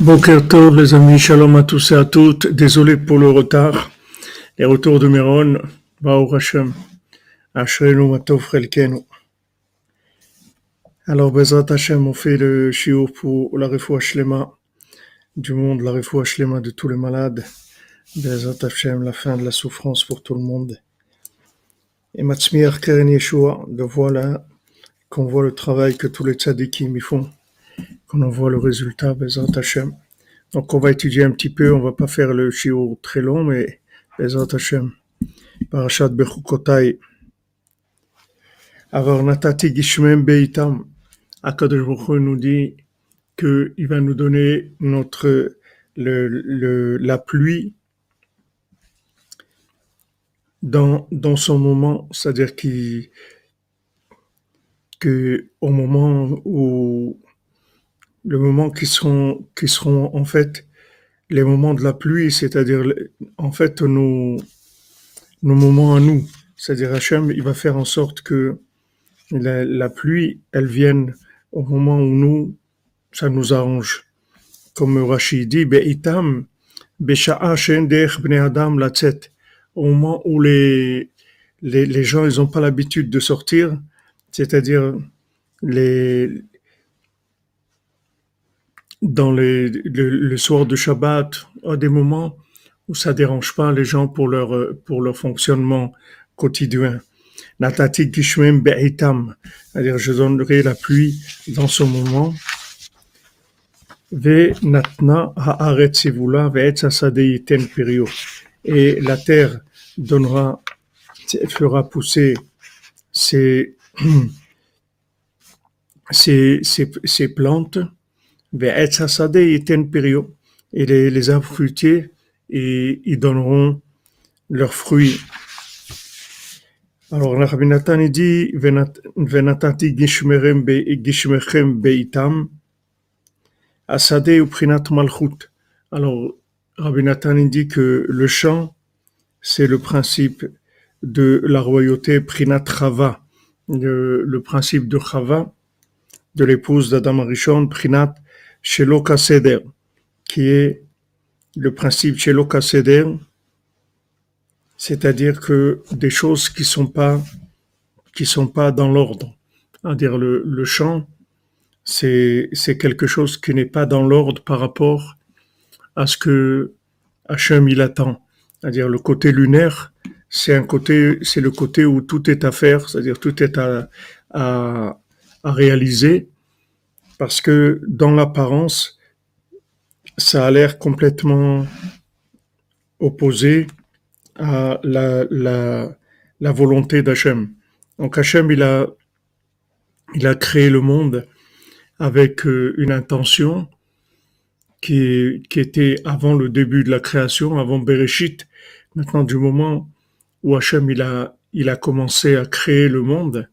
Boker Tov, les amis, shalom à tous et à toutes. Désolé pour le retard. Les retours de Méron, Baou Hashem, Matov Relkenu. Alors, Bezrat Hashem, on fait le shiur pour la refoua du monde, la refoua de tous les malades. Bezrat Hashem, la fin de la souffrance pour tout le monde. Et Matzmiach Keren Yeshua, de voilà qu'on voit le travail que tous les tzadikim y font on voit le résultat, Hashem. Donc on va étudier un petit peu, on va pas faire le shiur très long, mais Bezat Hashem. Parashat Bechukotai. Alors Natati Gishmem Beitam. Akadosh nous dit qu'il va nous donner notre la pluie dans, dans son moment, c'est-à-dire qu'il que au moment où le moment qui seront, qui seront en fait les moments de la pluie, c'est-à-dire en fait nos, nos moments à nous. C'est-à-dire Hachem, il va faire en sorte que la, pluie, elle vienne au moment où nous, ça nous arrange. Comme Rachid dit, Be'itam, Adam. Au moment où les, les, les gens, ils n'ont pas l'habitude de sortir, c'est-à-dire les, dans les, le, le, soir de Shabbat, à des moments où ça dérange pas les gens pour leur, pour leur fonctionnement quotidien. Natati Gishmem Be'itam, c'est-à-dire je donnerai la pluie dans ce moment. Ve Natna Haaret Sevula Ve'etzasadeiten Perio. Et la terre donnera, fera pousser ses, ses, ses, ses plantes et les, les arbres fruitiers, et ils donneront leurs fruits. Alors, le Rabbi Nathan dit, Venatati gishmechem beitam, asade ou prinat malchut. Alors, Rabbi Nathan dit que le champ, c'est le principe de la royauté prinat chava, le, le principe de chava, de l'épouse d'Adam Arishon, prinat chez Seder, qui est le principe chez Seder, c'est-à-dire que des choses qui sont pas sont pas dans l'ordre. C'est-à-dire le, le chant, c'est quelque chose qui n'est pas dans l'ordre par rapport à ce que Hachem il attend. C'est-à-dire le côté lunaire, c'est un côté, c'est le côté où tout est à faire, c'est-à-dire tout est à, à, à réaliser parce que dans l'apparence, ça a l'air complètement opposé à la, volonté d'Hachem. Donc Hachem, il a, il a créé le monde avec euh, une intention qui, était avant le début de la création, avant Bereshit. Maintenant, du moment où Hachem, il a, il a commencé à créer le monde,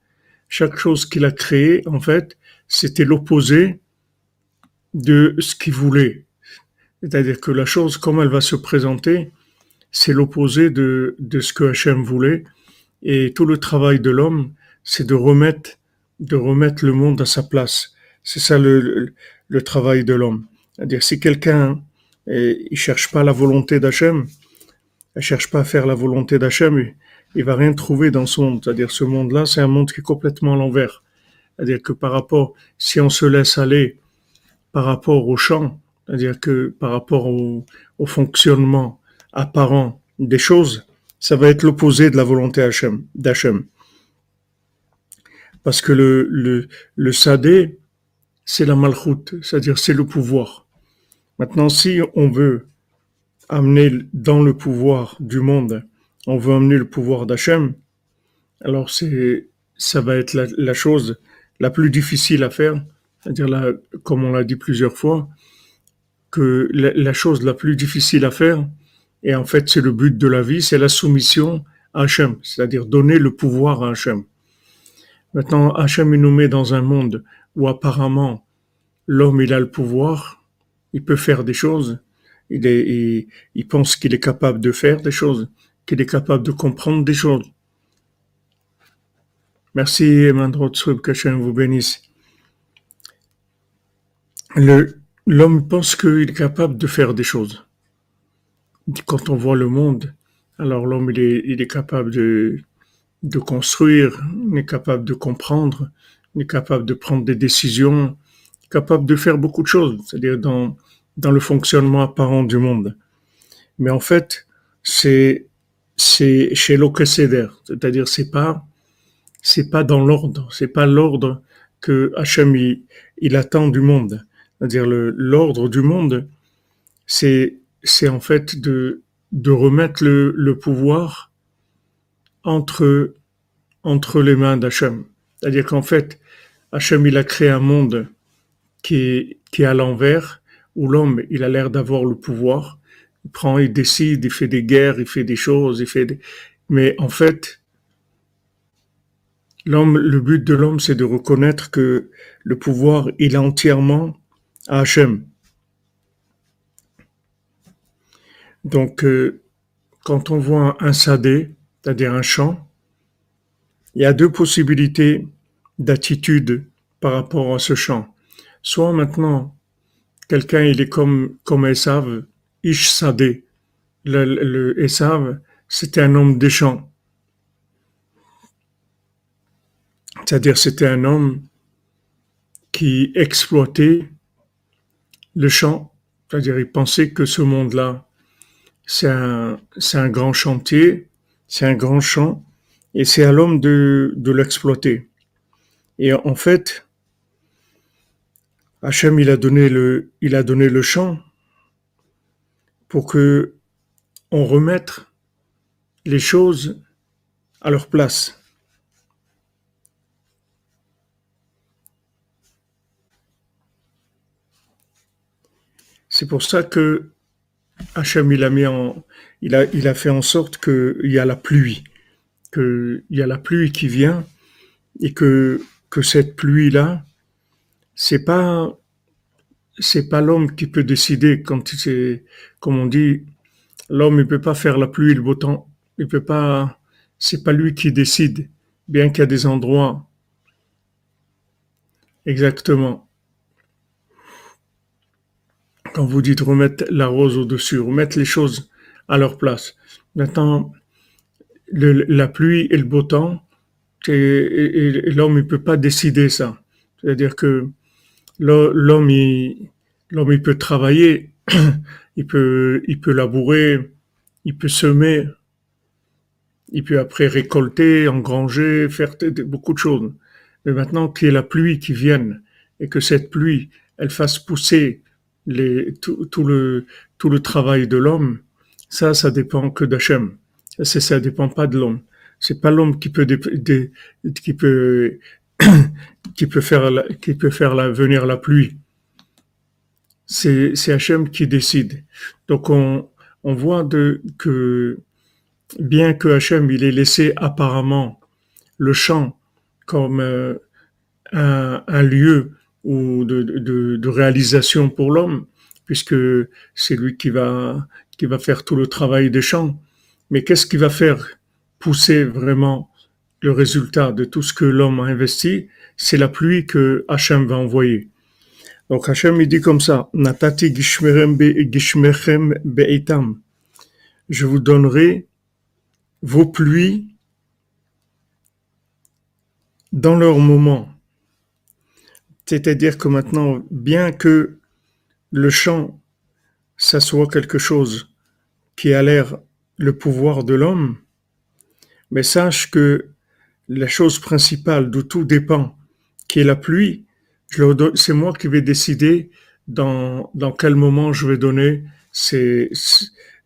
chaque chose qu'il a créé, en fait, c'était l'opposé de ce qu'il voulait. C'est-à-dire que la chose, comme elle va se présenter, c'est l'opposé de, de ce que Hachem voulait. Et tout le travail de l'homme, c'est de remettre, de remettre le monde à sa place. C'est ça le, le, travail de l'homme. C'est-à-dire si quelqu'un eh, il cherche pas la volonté d'Hachem, il cherche pas à faire la volonté d'Hachem, il va rien trouver dans son monde. C'est-à-dire ce monde-là, c'est un monde qui est complètement à l'envers. C'est-à-dire que par rapport, si on se laisse aller par rapport au champ, c'est-à-dire que par rapport au, fonctionnement apparent des choses, ça va être l'opposé de la volonté d'Hachem. Parce que le, le, le sadé, c'est la malchoute, c'est-à-dire c'est le pouvoir. Maintenant, si on veut amener dans le pouvoir du monde, on veut amener le pouvoir d'Hachem, alors c'est, ça va être la, la chose la plus difficile à faire, c'est-à-dire là, comme on l'a dit plusieurs fois, que la, chose la plus difficile à faire, et en fait c'est le but de la vie, c'est la soumission à Hachem, c'est-à-dire donner le pouvoir à Hachem. Maintenant, Hachem nous met dans un monde où apparemment l'homme il a le pouvoir, il peut faire des choses, il pense qu'il est capable de faire des choses, qu'il est capable de comprendre des choses. Merci Emmanuel que qu'Hachem vous bénisse. L'homme pense qu'il est capable de faire des choses. Quand on voit le monde, alors l'homme il est, capable de, de construire, il est capable de comprendre, il est capable de prendre des décisions, capable de faire beaucoup de choses, c'est-à-dire dans, dans le fonctionnement apparent du monde. Mais en fait, c'est c'est chez l'Okeseder, c'est-à-dire c'est pas c'est pas dans l'ordre, c'est pas l'ordre que Hachem il, attend du monde. C'est-à-dire l'ordre du monde, c'est c'est en fait de de remettre le, le pouvoir entre entre les mains d'Hachem. C'est-à-dire qu'en fait, Hachem il a créé un monde qui est, qui est à l'envers, où l'homme il a l'air d'avoir le pouvoir, il prend, il décide, il fait des guerres, il fait des choses, il fait des... Mais en fait, le but de l'homme, c'est de reconnaître que le pouvoir, il est entièrement à Hachem. Donc, euh, quand on voit un sadé, c'est-à-dire un champ, il y a deux possibilités d'attitude par rapport à ce champ. Soit maintenant, quelqu'un, il est comme, comme Esav, Ish. Le, le Esav, c'était un homme des champs. C'est-à-dire, c'était un homme qui exploitait le champ. C'est-à-dire, il pensait que ce monde-là, c'est un, c'est un grand chantier, c'est un grand champ, et c'est à l'homme de, de l'exploiter. Et en fait, Hachem, il a donné le, il a donné le champ pour que on remette les choses à leur place. C'est pour ça que Hachem il a mis en, il a, il a fait en sorte qu'il y a la pluie, qu'il y a la pluie qui vient et que, que cette pluie là, c'est pas c'est pas l'homme qui peut décider quand c'est comme on dit l'homme il peut pas faire la pluie le beau temps. Il peut pas c'est pas lui qui décide bien qu'il y a des endroits. Exactement quand vous dites remettre la rose au-dessus remettre les choses à leur place maintenant la pluie et le beau temps et, l'homme il peut pas décider ça c'est-à-dire que l'homme il, l'homme il peut travailler, il peut, il peut labourer, il peut semer, il peut après récolter, engranger, faire beaucoup de choses. Mais maintenant qu'il y ait la pluie qui vienne et que cette pluie, elle fasse pousser les, tout, tout, le, tout le travail de l'homme, ça, ça dépend que d'Hachem. Ça, ça dépend pas de l'homme. C'est pas l'homme qui peut, qui peut qui peut faire, qui peut faire la, venir la pluie. C'est, c'est Hachem qui décide. Donc on, on voit de, que bien que Hachem il ait laissé apparemment le champ comme euh, un, un, lieu ou de, de, de, réalisation pour l'homme, puisque c'est lui qui va, qui va faire tout le travail des champs. Mais qu'est-ce qui va faire pousser vraiment le résultat de tout ce que l'homme a investi, c'est la pluie que Hachem va envoyer. Donc Hachem il dit comme ça, Natati gishmechem be'itam. Je vous donnerai vos pluies dans leur moment. C'est-à-dire que maintenant, bien que le champ, ça soit quelque chose qui a l'air le pouvoir de l'homme, mais sache que la chose principale d'où tout dépend, qui est la pluie, c'est moi qui vais décider dans, dans quel moment je vais donner ces,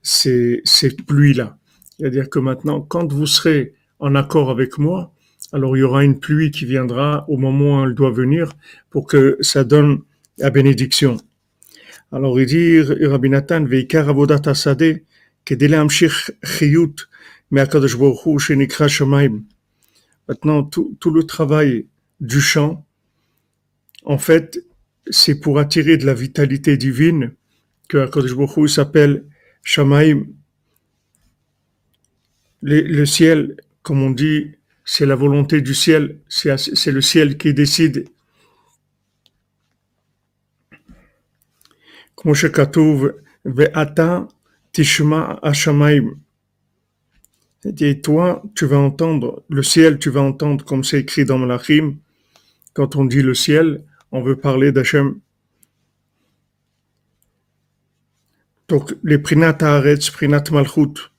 ces, ces pluies-là. C'est-à-dire que maintenant, quand vous serez en accord avec moi, alors il y aura une pluie qui viendra au moment où elle doit venir pour que ça donne la bénédiction. Alors il dit, Rabbi Nathan, Veikar avodat kedele chiyut, me'akadosh shenikra shamayim. Maintenant, tout, tout le travail du chant, en fait, c'est pour attirer de la vitalité divine que Akadosh Baruch s'appelle Shamaim. Le, ciel, comme on dit, c'est la volonté du ciel, c'est le ciel qui décide. Et toi, tu vas entendre, le ciel, tu vas entendre, comme c'est écrit dans Malachim, quand on dit le ciel, on veut parler d'Hachem. Donc, les Prinat Haaretz, Prinat Malchut,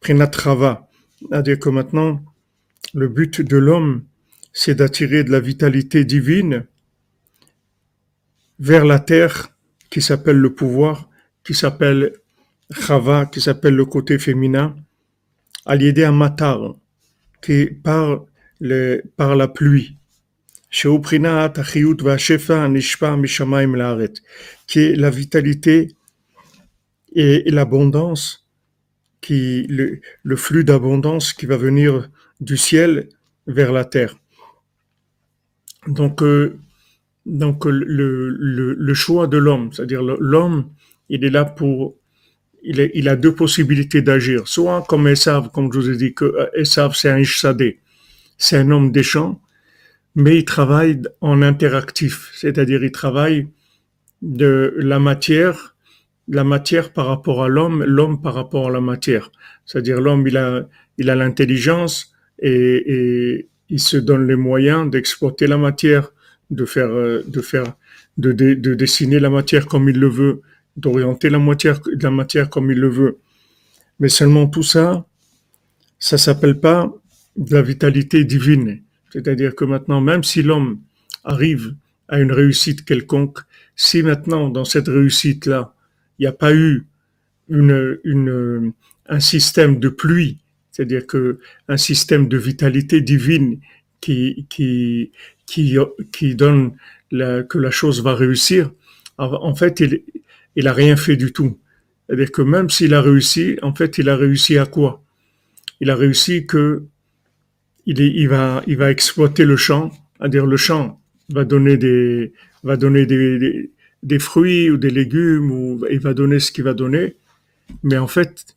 Prinat Chava, à dire que maintenant, le but de l'homme, c'est d'attirer de la vitalité divine vers la terre qui s'appelle le pouvoir, qui s'appelle Chava, qui s'appelle le côté féminin, à l'idée Matar, qui par, le, par la pluie. qui est la vitalité et l'abondance, qui le, le flux d'abondance qui va venir du ciel vers la terre. Donc, euh, donc le, le, le choix de l'homme, c'est-à-dire l'homme, il est là pour, il, est, il a deux possibilités d'agir, soit comme Esav, comme je vous ai dit, que euh, Esav c'est un Ishsadé, c'est un homme des champs, mais il travaille en interactif, c'est-à-dire il travaille de la matière, la matière par rapport à l'homme, l'homme par rapport à la matière. C'est-à-dire l'homme, il a, il a l'intelligence et, et il se donne les moyens d'exploiter la matière euh, de dessiner la matière comme il le veut, d'orienter la matière, comme il le veut. Mais seulement tout ça, ça s'appelle pas de la vitalité divine. C'est-à-dire que maintenant, même si l'homme arrive à une réussite quelconque, si maintenant, dans cette réussite-là, il n'y a pas eu un système de pluie, c'est-à-dire que un système de vitalité divine qui, qui, qui, qui donne la, que la chose va réussir, en fait, il, il a rien fait du tout. C'est-à-dire que même s'il a réussi, en fait, il a réussi à quoi? Il a réussi que il, il, va, il va exploiter le champ, c'est-à-dire le champ va donner des, va donner des, des, fruits ou des légumes, ou il va donner ce qu'il va donner. Mais en fait,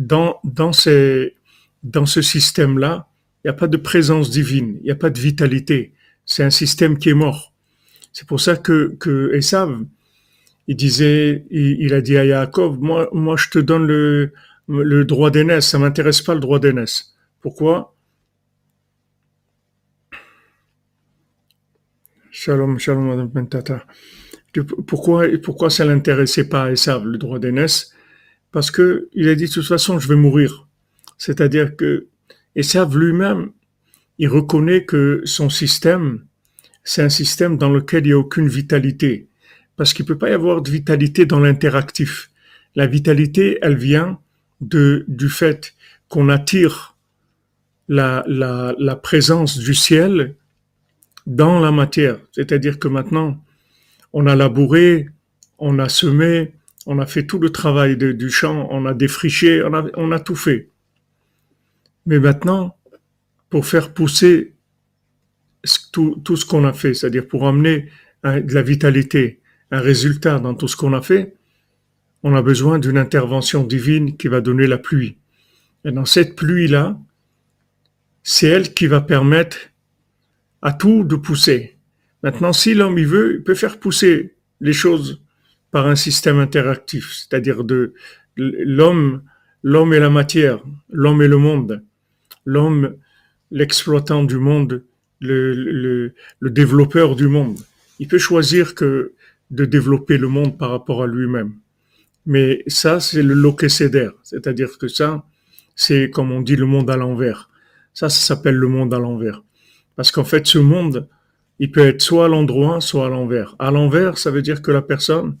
dans, dans, ces, dans ce système-là, il n'y a pas de présence divine, il n'y a pas de vitalité. C'est un système qui est mort. C'est pour ça que, que Esav, il disait, il, a dit à Yaakov, moi, moi, je te donne le, le droit d'aînesse, ça m'intéresse pas le droit d'aînesse. Pourquoi? Shalom, shalom, Madame Pentata. Pourquoi, pourquoi ça l'intéressait pas à Esav, le droit d'aînesse? Parce que il a dit, de toute façon, je vais mourir. C'est-à-dire que Esav lui-même, il reconnaît que son système, c'est un système dans lequel il n'y a aucune vitalité, parce qu'il ne peut pas y avoir de vitalité dans l'interactif. La vitalité, elle vient de, du fait qu'on attire la, la, la présence du ciel dans la matière. C'est-à-dire que maintenant, on a labouré, on a semé, on a fait tout le travail du champ, on a défriché, on a, tout fait. Mais maintenant, pour faire pousser tout, tout ce qu'on a fait, c'est-à-dire pour amener de la vitalité, un résultat dans tout ce qu'on a fait, on a besoin d'une intervention divine qui va donner la pluie. Et dans cette pluie-là, c'est elle qui va permettre à tout de pousser. Maintenant, si l'homme y veut, il peut faire pousser les choses par un système interactif, c'est-à-dire de l'homme, l'homme et la matière, l'homme et le monde, l'homme l'exploitant du monde, le, le, le, développeur du monde. Il peut choisir que de développer le monde par rapport à lui-même. Mais ça, c'est le loquécédaire. C'est-à-dire que ça, c'est comme on dit le monde à l'envers. Ça, ça s'appelle le monde à l'envers. Parce qu'en fait, ce monde, il peut être soit à l'endroit, soit à l'envers. À l'envers, ça veut dire que la personne,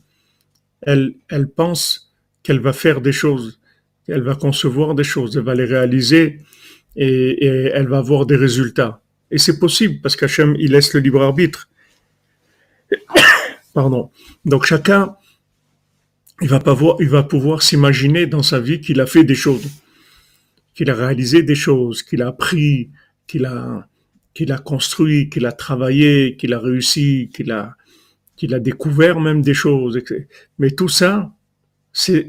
elle, elle pense qu'elle va faire des choses, qu'elle va concevoir des choses, elle va les réaliser et, elle va avoir des résultats. Et c'est possible parce qu'Hachem, il laisse le libre arbitre. Pardon. Donc chacun, il va, pas voir, il va pouvoir s'imaginer dans sa vie qu'il a fait des choses, qu'il a réalisé des choses, qu'il a appris, qu'il a, qu'il a construit, qu'il a travaillé, qu'il a réussi, qu'il a, qu'il a découvert même des choses. Mais tout ça, c'est,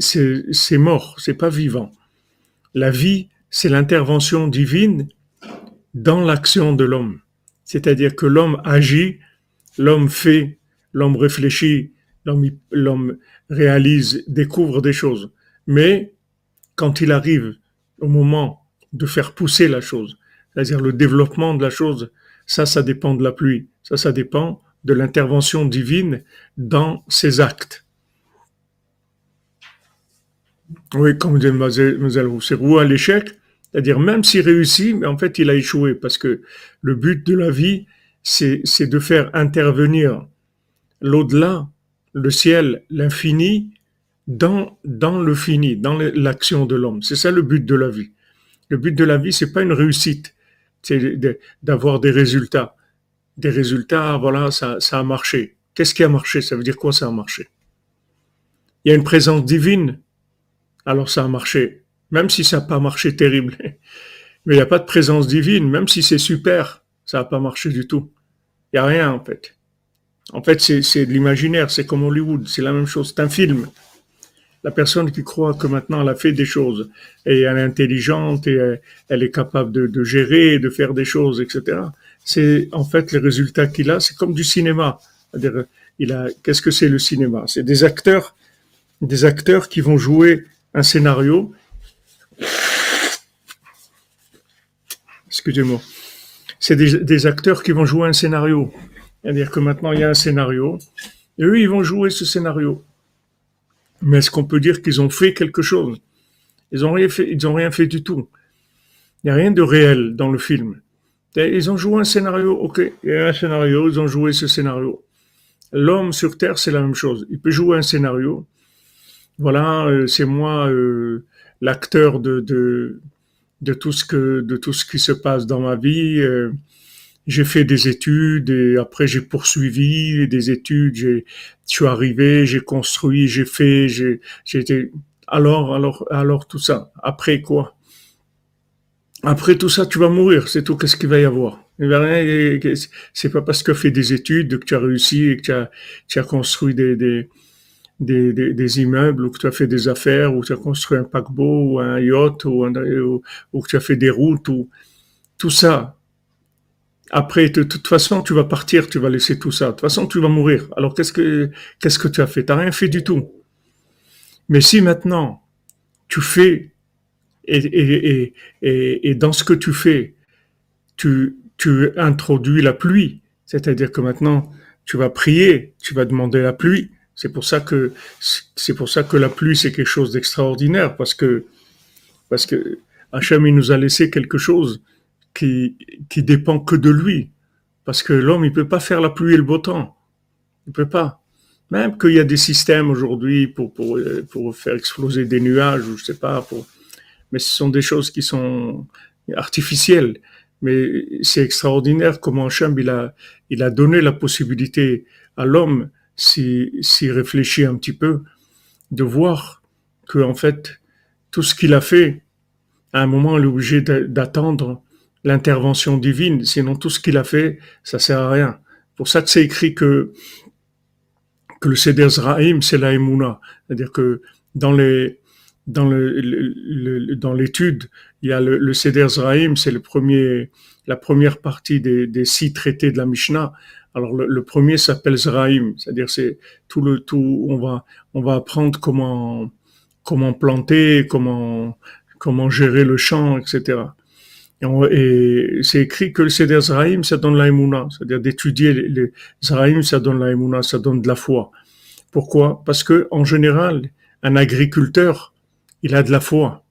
mort, c'est pas vivant. La vie, c'est l'intervention divine dans l'action de l'homme. C'est-à-dire que l'homme agit, l'homme fait, l'homme réfléchit, l'homme réalise, découvre des choses. Mais quand il arrive au moment de faire pousser la chose, c'est-à-dire le développement de la chose, ça, ça dépend de la pluie. Ça, ça dépend de l'intervention divine dans ses actes. Oui, comme dit Mademoiselle Rousserou, à l'échec, c'est-à-dire même s'il réussit, mais en fait il a échoué parce que le but de la vie, c'est de faire intervenir l'au-delà, le ciel, l'infini, dans, dans le fini, dans l'action de l'homme. C'est ça le but de la vie. Le but de la vie, c'est pas une réussite, c'est d'avoir des résultats. Des résultats, voilà, ça, ça a marché. Qu'est-ce qui a marché? Ça veut dire quoi ça a marché? Il y a une présence divine, alors ça a marché. Même si ça n'a pas marché terrible. Mais il n'y a pas de présence divine, même si c'est super, ça n'a pas marché du tout. Il n'y a rien en fait. En fait, c'est de l'imaginaire, c'est comme Hollywood, c'est la même chose, c'est un film. La personne qui croit que maintenant elle a fait des choses et elle est intelligente et elle, est capable de, gérer, de faire des choses, etc. C'est en fait les résultats qu'il a, c'est comme du cinéma. Il a, qu'est-ce que c'est le cinéma? C'est des acteurs, des acteurs qui vont jouer un scénario. Excusez-moi. C'est des, acteurs qui vont jouer un scénario. C'est-à-dire que maintenant, il y a un scénario, et eux, ils vont jouer ce scénario. Mais est-ce qu'on peut dire qu'ils ont fait quelque chose? Ils n'ont rien rien fait du tout. Il n'y a rien de réel dans le film. Ils ont joué un scénario, ok, il y a un scénario, ils ont joué ce scénario. L'homme sur Terre, c'est la même chose. Il peut jouer un scénario. Voilà, euh, c'est moi euh, l'acteur de, de, de, tout ce que, de tout ce qui se passe dans ma vie. Euh, j'ai fait des études et après j'ai poursuivi des études, j'ai, je suis arrivé, j'ai construit, j'ai fait, j'ai, j'ai été, alors, alors, alors tout ça. Après quoi? Après tout ça, tu vas mourir, c'est tout. Qu'est-ce qu'il va y avoir? Il va rien, c'est pas parce que tu as fait des études que tu as réussi et que tu as, tu as construit des, des, des, des, immeubles ou que tu as fait des affaires ou que tu as construit un paquebot ou un yacht ou, ou, ou que tu as fait des routes ou tout ça après, de toute façon, tu vas partir, tu vas laisser tout ça. De toute façon, tu vas mourir. Alors, qu'est-ce que, qu'est-ce que tu as fait? Tu n'as rien fait du tout. Mais si maintenant, tu fais, et, dans ce que tu fais, tu, tu introduis la pluie, c'est-à-dire que maintenant, tu vas prier, tu vas demander la pluie. C'est pour ça que, c'est pour ça que la pluie, c'est quelque chose d'extraordinaire, parce que, parce que Hachem, il nous a laissé quelque chose qui, qui dépend que de lui. Parce que l'homme, il peut pas faire la pluie et le beau temps. Il peut pas. Même qu'il y a des systèmes aujourd'hui pour, pour, pour faire exploser des nuages, ou je sais pas, pour... mais ce sont des choses qui sont artificielles. Mais c'est extraordinaire comment Hachem, il a, il a donné la possibilité à l'homme, s'il si, réfléchit un petit peu, de voir que, en fait, tout ce qu'il a fait, à un moment, il est obligé d'attendre l'intervention divine. Sinon, tout ce qu'il a fait, ça sert à rien. Pour ça c'est écrit que, que le Seder Zraïm, c'est la Emouna. C'est-à-dire que dans les, dans le, dans l'étude, il y a le, le Seder Zraïm, c'est le premier, la première partie des, des six traités de la Mishnah. Alors le, premier s'appelle Zraïm, c'est-à-dire c'est tout le tout. On va on va apprendre comment comment planter, comment comment gérer le champ, etc. Et c'est écrit que le Seder Zraïm, ça donne l'aïmouna. C'est-à-dire d'étudier les, Zraïm, ça donne l'aïmouna, ça donne de la foi. Pourquoi? Parce que en général, un agriculteur, il a de la foi.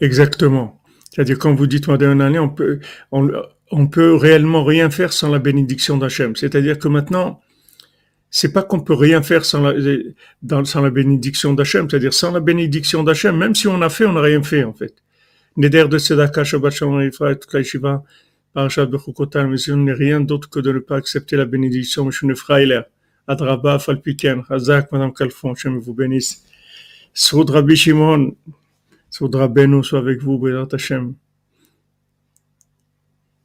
Exactement. C'est-à-dire quand vous dites année, on peut, peut réellement rien faire sans la bénédiction d'Hachem. C'est-à-dire que maintenant, c'est pas qu'on peut rien faire sans la, bénédiction d'Hachem, c'est-à-dire sans la bénédiction d'Hachem, même si on a fait, on n'a rien fait en fait. Neder de Tzedaka, Shabbat Parashat Bechukotan, mais ce n'est rien d'autre que de ne pas accepter la bénédiction, M. Nefrailer, Adraba, Falpiken, Hazak, Madame Kalfon, Hachem vous bénisse. Soud Rabbi Shimon, Soud Rabbeinu soit avec vous, Bézat Hachem,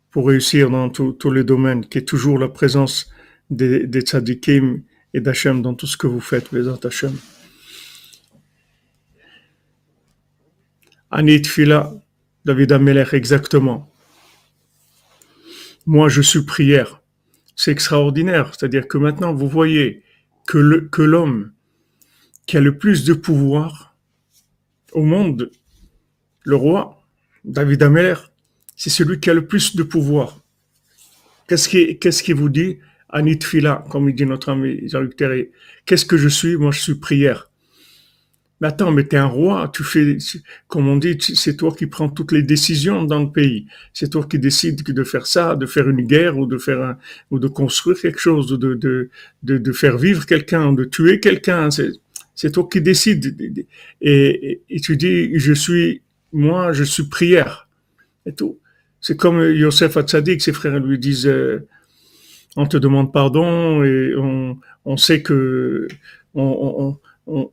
pour réussir dans tous les domaines, qui est toujours la présence des, des tzadikim et d'Hachem dans tout ce que vous faites, Bézat Hachem. Anit Fila, David Amelech, exactement. Moi je suis prière. C'est extraordinaire. C'est-à-dire que maintenant vous voyez que l'homme qui a le plus de pouvoir au monde, le roi, David Amer, c'est celui qui a le plus de pouvoir. Qu'est-ce qui, qu'est-ce qui vous dit? Anitfila, comme il dit notre ami Jean-Luc. Qu'est-ce que je suis? Moi, je suis prière. Mais attends, mais t'es un roi, tu fais, comme on dit, c'est toi qui prends toutes les décisions dans le pays. C'est toi qui décides de faire ça, de faire une guerre ou de faire un, ou de construire quelque chose, de, de, de, de faire vivre quelqu'un, de tuer quelqu'un. C'est toi qui décides. Et, et, tu dis, je suis, moi, je suis prière. Et tout. C'est comme Yosef Hatzadik, ses frères lui disent, euh, on te demande pardon et on, on sait que on, on, on,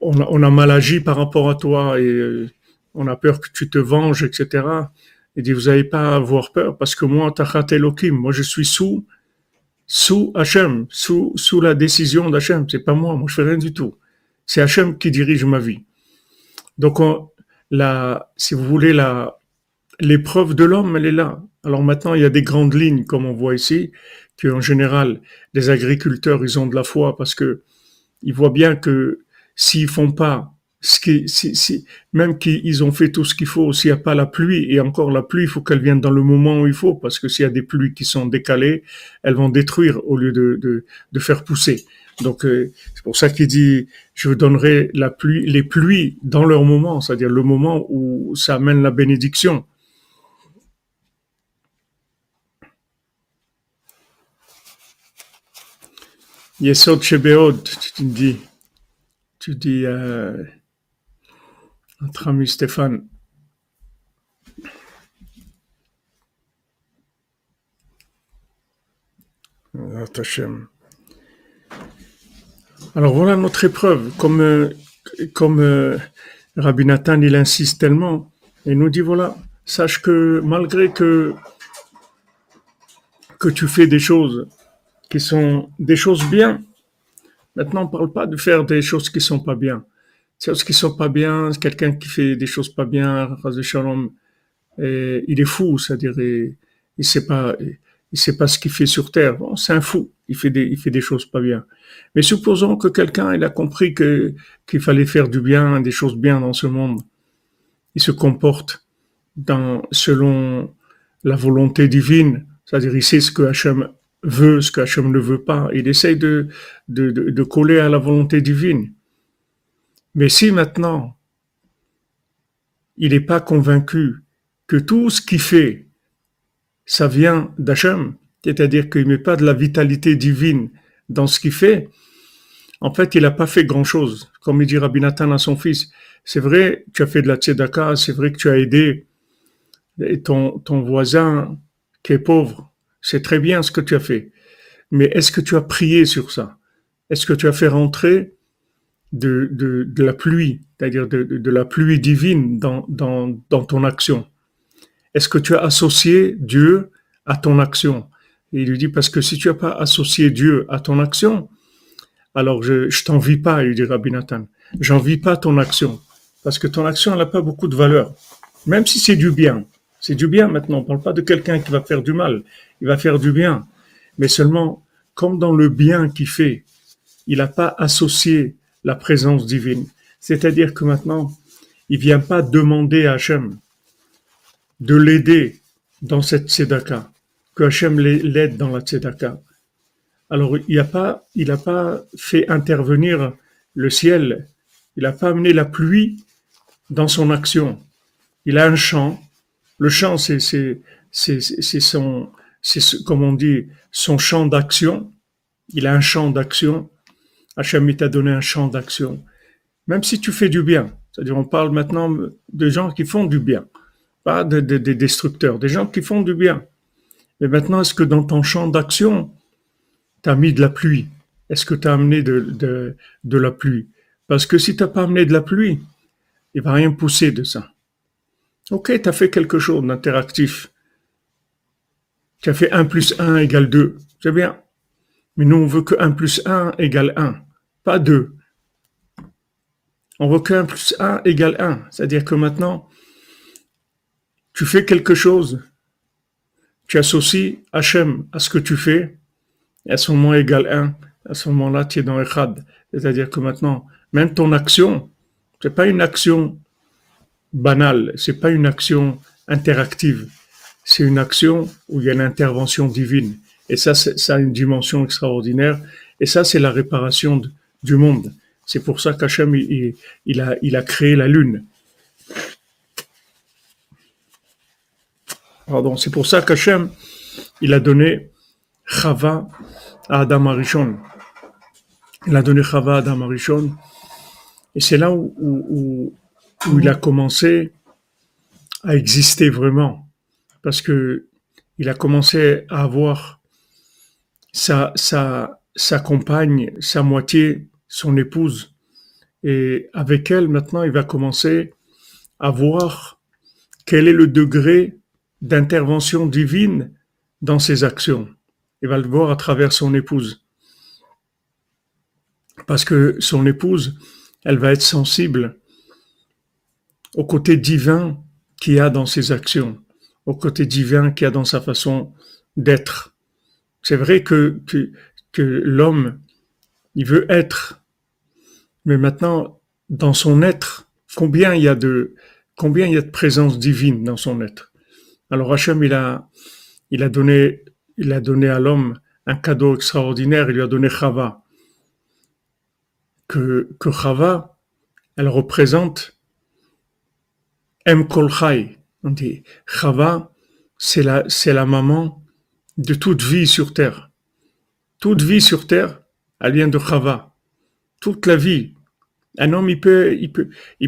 a, on, a, mal agi par rapport à toi et euh, on a peur que tu te venges, etc. Il dit, vous n'avez pas à avoir peur parce que moi, Tachat Elohim, moi je suis sous, sous Hachem, sous, sous la décision d'Hachem. C'est pas moi, moi je fais rien du tout. C'est Hachem qui dirige ma vie. Donc, on, la, si vous voulez, la, l'épreuve de l'homme, elle est là. Alors maintenant, il y a des grandes lignes, comme on voit ici, qu'en général, les agriculteurs, ils ont de la foi parce que ils voient bien que s'ils font pas ce qui, si, si, même qu'ils ont fait tout ce qu'il faut, s'il n'y a pas la pluie, et encore la pluie, il faut qu'elle vienne dans le moment où il faut, parce que s'il y a des pluies qui sont décalées, elles vont détruire au lieu de, de, de faire pousser. Donc euh, c'est pour ça qu'il dit, je donnerai la pluie, les pluies dans leur moment, c'est-à-dire le moment où ça amène la bénédiction. Yesod Shebeod, tu dis, tu dis euh, notre ami Stéphane. Alors voilà notre épreuve. Comme, euh, Rabbi Nathan, il insiste tellement, et nous dit voilà, sache que malgré que, que tu fais des choses qui sont des choses bien. Maintenant, on ne parle pas de faire des choses qui sont pas bien. Des choses qui sont pas bien, quelqu'un qui fait des choses pas bien, et il est fou, c'est-à-dire il, il sait pas, ce qu'il fait sur terre. C'est un fou. Il fait des, choses pas bien. Mais supposons que quelqu'un, il a compris qu'il fallait faire du bien, des choses bien dans ce monde. Il se comporte selon la volonté divine. C'est-à-dire, il sait ce que Hachem veut ce qu'Hachem ne veut pas. Il essaye de, de, de, coller à la volonté divine. Mais si maintenant, il n'est pas convaincu que tout ce qu'il fait, ça vient d'Hachem, c'est-à-dire qu'il ne met pas de la vitalité divine dans ce qu'il fait, en fait, il n'a pas fait grand-chose. Comme il dit Rabbi Nathan à son fils, c'est vrai, tu as fait de la tzedaka, c'est vrai que tu as aidé ton, ton voisin qui est pauvre, c'est très bien ce que tu as fait. Mais est-ce que tu as prié sur ça? Est-ce que tu as fait rentrer de, la pluie, c'est-à-dire de, la pluie divine dans, ton action? Est-ce que tu as associé Dieu à ton action? Il lui dit, parce que si tu n'as pas associé Dieu à ton action, alors je, je t'envie pas, il dit Rabbi Nathan. J'envie pas ton action. Parce que ton action, n'a pas beaucoup de valeur. Même si c'est du bien. C'est du bien maintenant. On ne parle pas de quelqu'un qui va faire du mal. Il va faire du bien. Mais seulement, comme dans le bien qu'il fait, il n'a pas associé la présence divine. C'est-à-dire que maintenant, il vient pas demander à Hachem de l'aider dans cette tzedaka, que Hachem l'aide dans la tzedaka. Alors, il n'a pas, pas fait intervenir le ciel, il n'a pas amené la pluie dans son action. Il a un champ, le champ, c'est son, c'est comme on dit, son champ d'action. Il a un champ d'action. Hachem t'a donné un champ d'action. Même si tu fais du bien. C'est-à-dire, on parle maintenant de gens qui font du bien. Pas des de, de destructeurs, des gens qui font du bien. Mais maintenant, est-ce que dans ton champ d'action, tu as mis de la pluie? Est-ce que tu as amené de la pluie? Parce que si tu n'as pas amené de la pluie, il va rien pousser de ça. Ok, tu as fait quelque chose d'interactif. Tu fait 1 plus 1 égale 2. C'est bien. Mais nous, on veut que 1 plus 1 égale 1, pas 2. On veut que 1 plus 1 égale 1. C'est-à-dire que maintenant, tu fais quelque chose, tu associes Hachem à ce que tu fais, et à ce moment égale 1, à ce moment-là, tu es dans Echad. C'est-à-dire que maintenant, même ton action, c'est pas une action banale, c'est pas une action interactive, c'est une action où il y a une intervention divine. Et ça, ça a une dimension extraordinaire. Et ça, c'est la réparation du monde. C'est pour ça qu'Hachem, il, a, il a créé la lune. Pardon, c'est pour ça qu'Hachem, il a donné Chava à Adam Arishon. Il a donné Chava à Adam Arishon. Et c'est là où, où, il a commencé à exister vraiment. Parce que il a commencé à avoir sa, sa, sa compagne, sa moitié, son épouse. Et avec elle, maintenant, il va commencer à voir quel est le degré d'intervention divine dans ses actions. Il va le voir à travers son épouse. Parce que son épouse, elle va être sensible au côté divin qu'il y a dans ses actions, au côté divin qu'il y a dans sa façon d'être. C'est vrai que, que, l'homme, il veut être, mais maintenant, dans son être, combien il y a de, combien il y a de présence divine dans son être? Alors Hachem, il a, il a donné, il a donné à l'homme un cadeau extraordinaire. Il lui a donné Chava. Que, que Chava, elle représente M. Kolchai. On dit Chava, c'est la, maman de toute vie sur terre. Toute vie sur terre, elle vient de Chava. Toute la vie, un homme, il peut,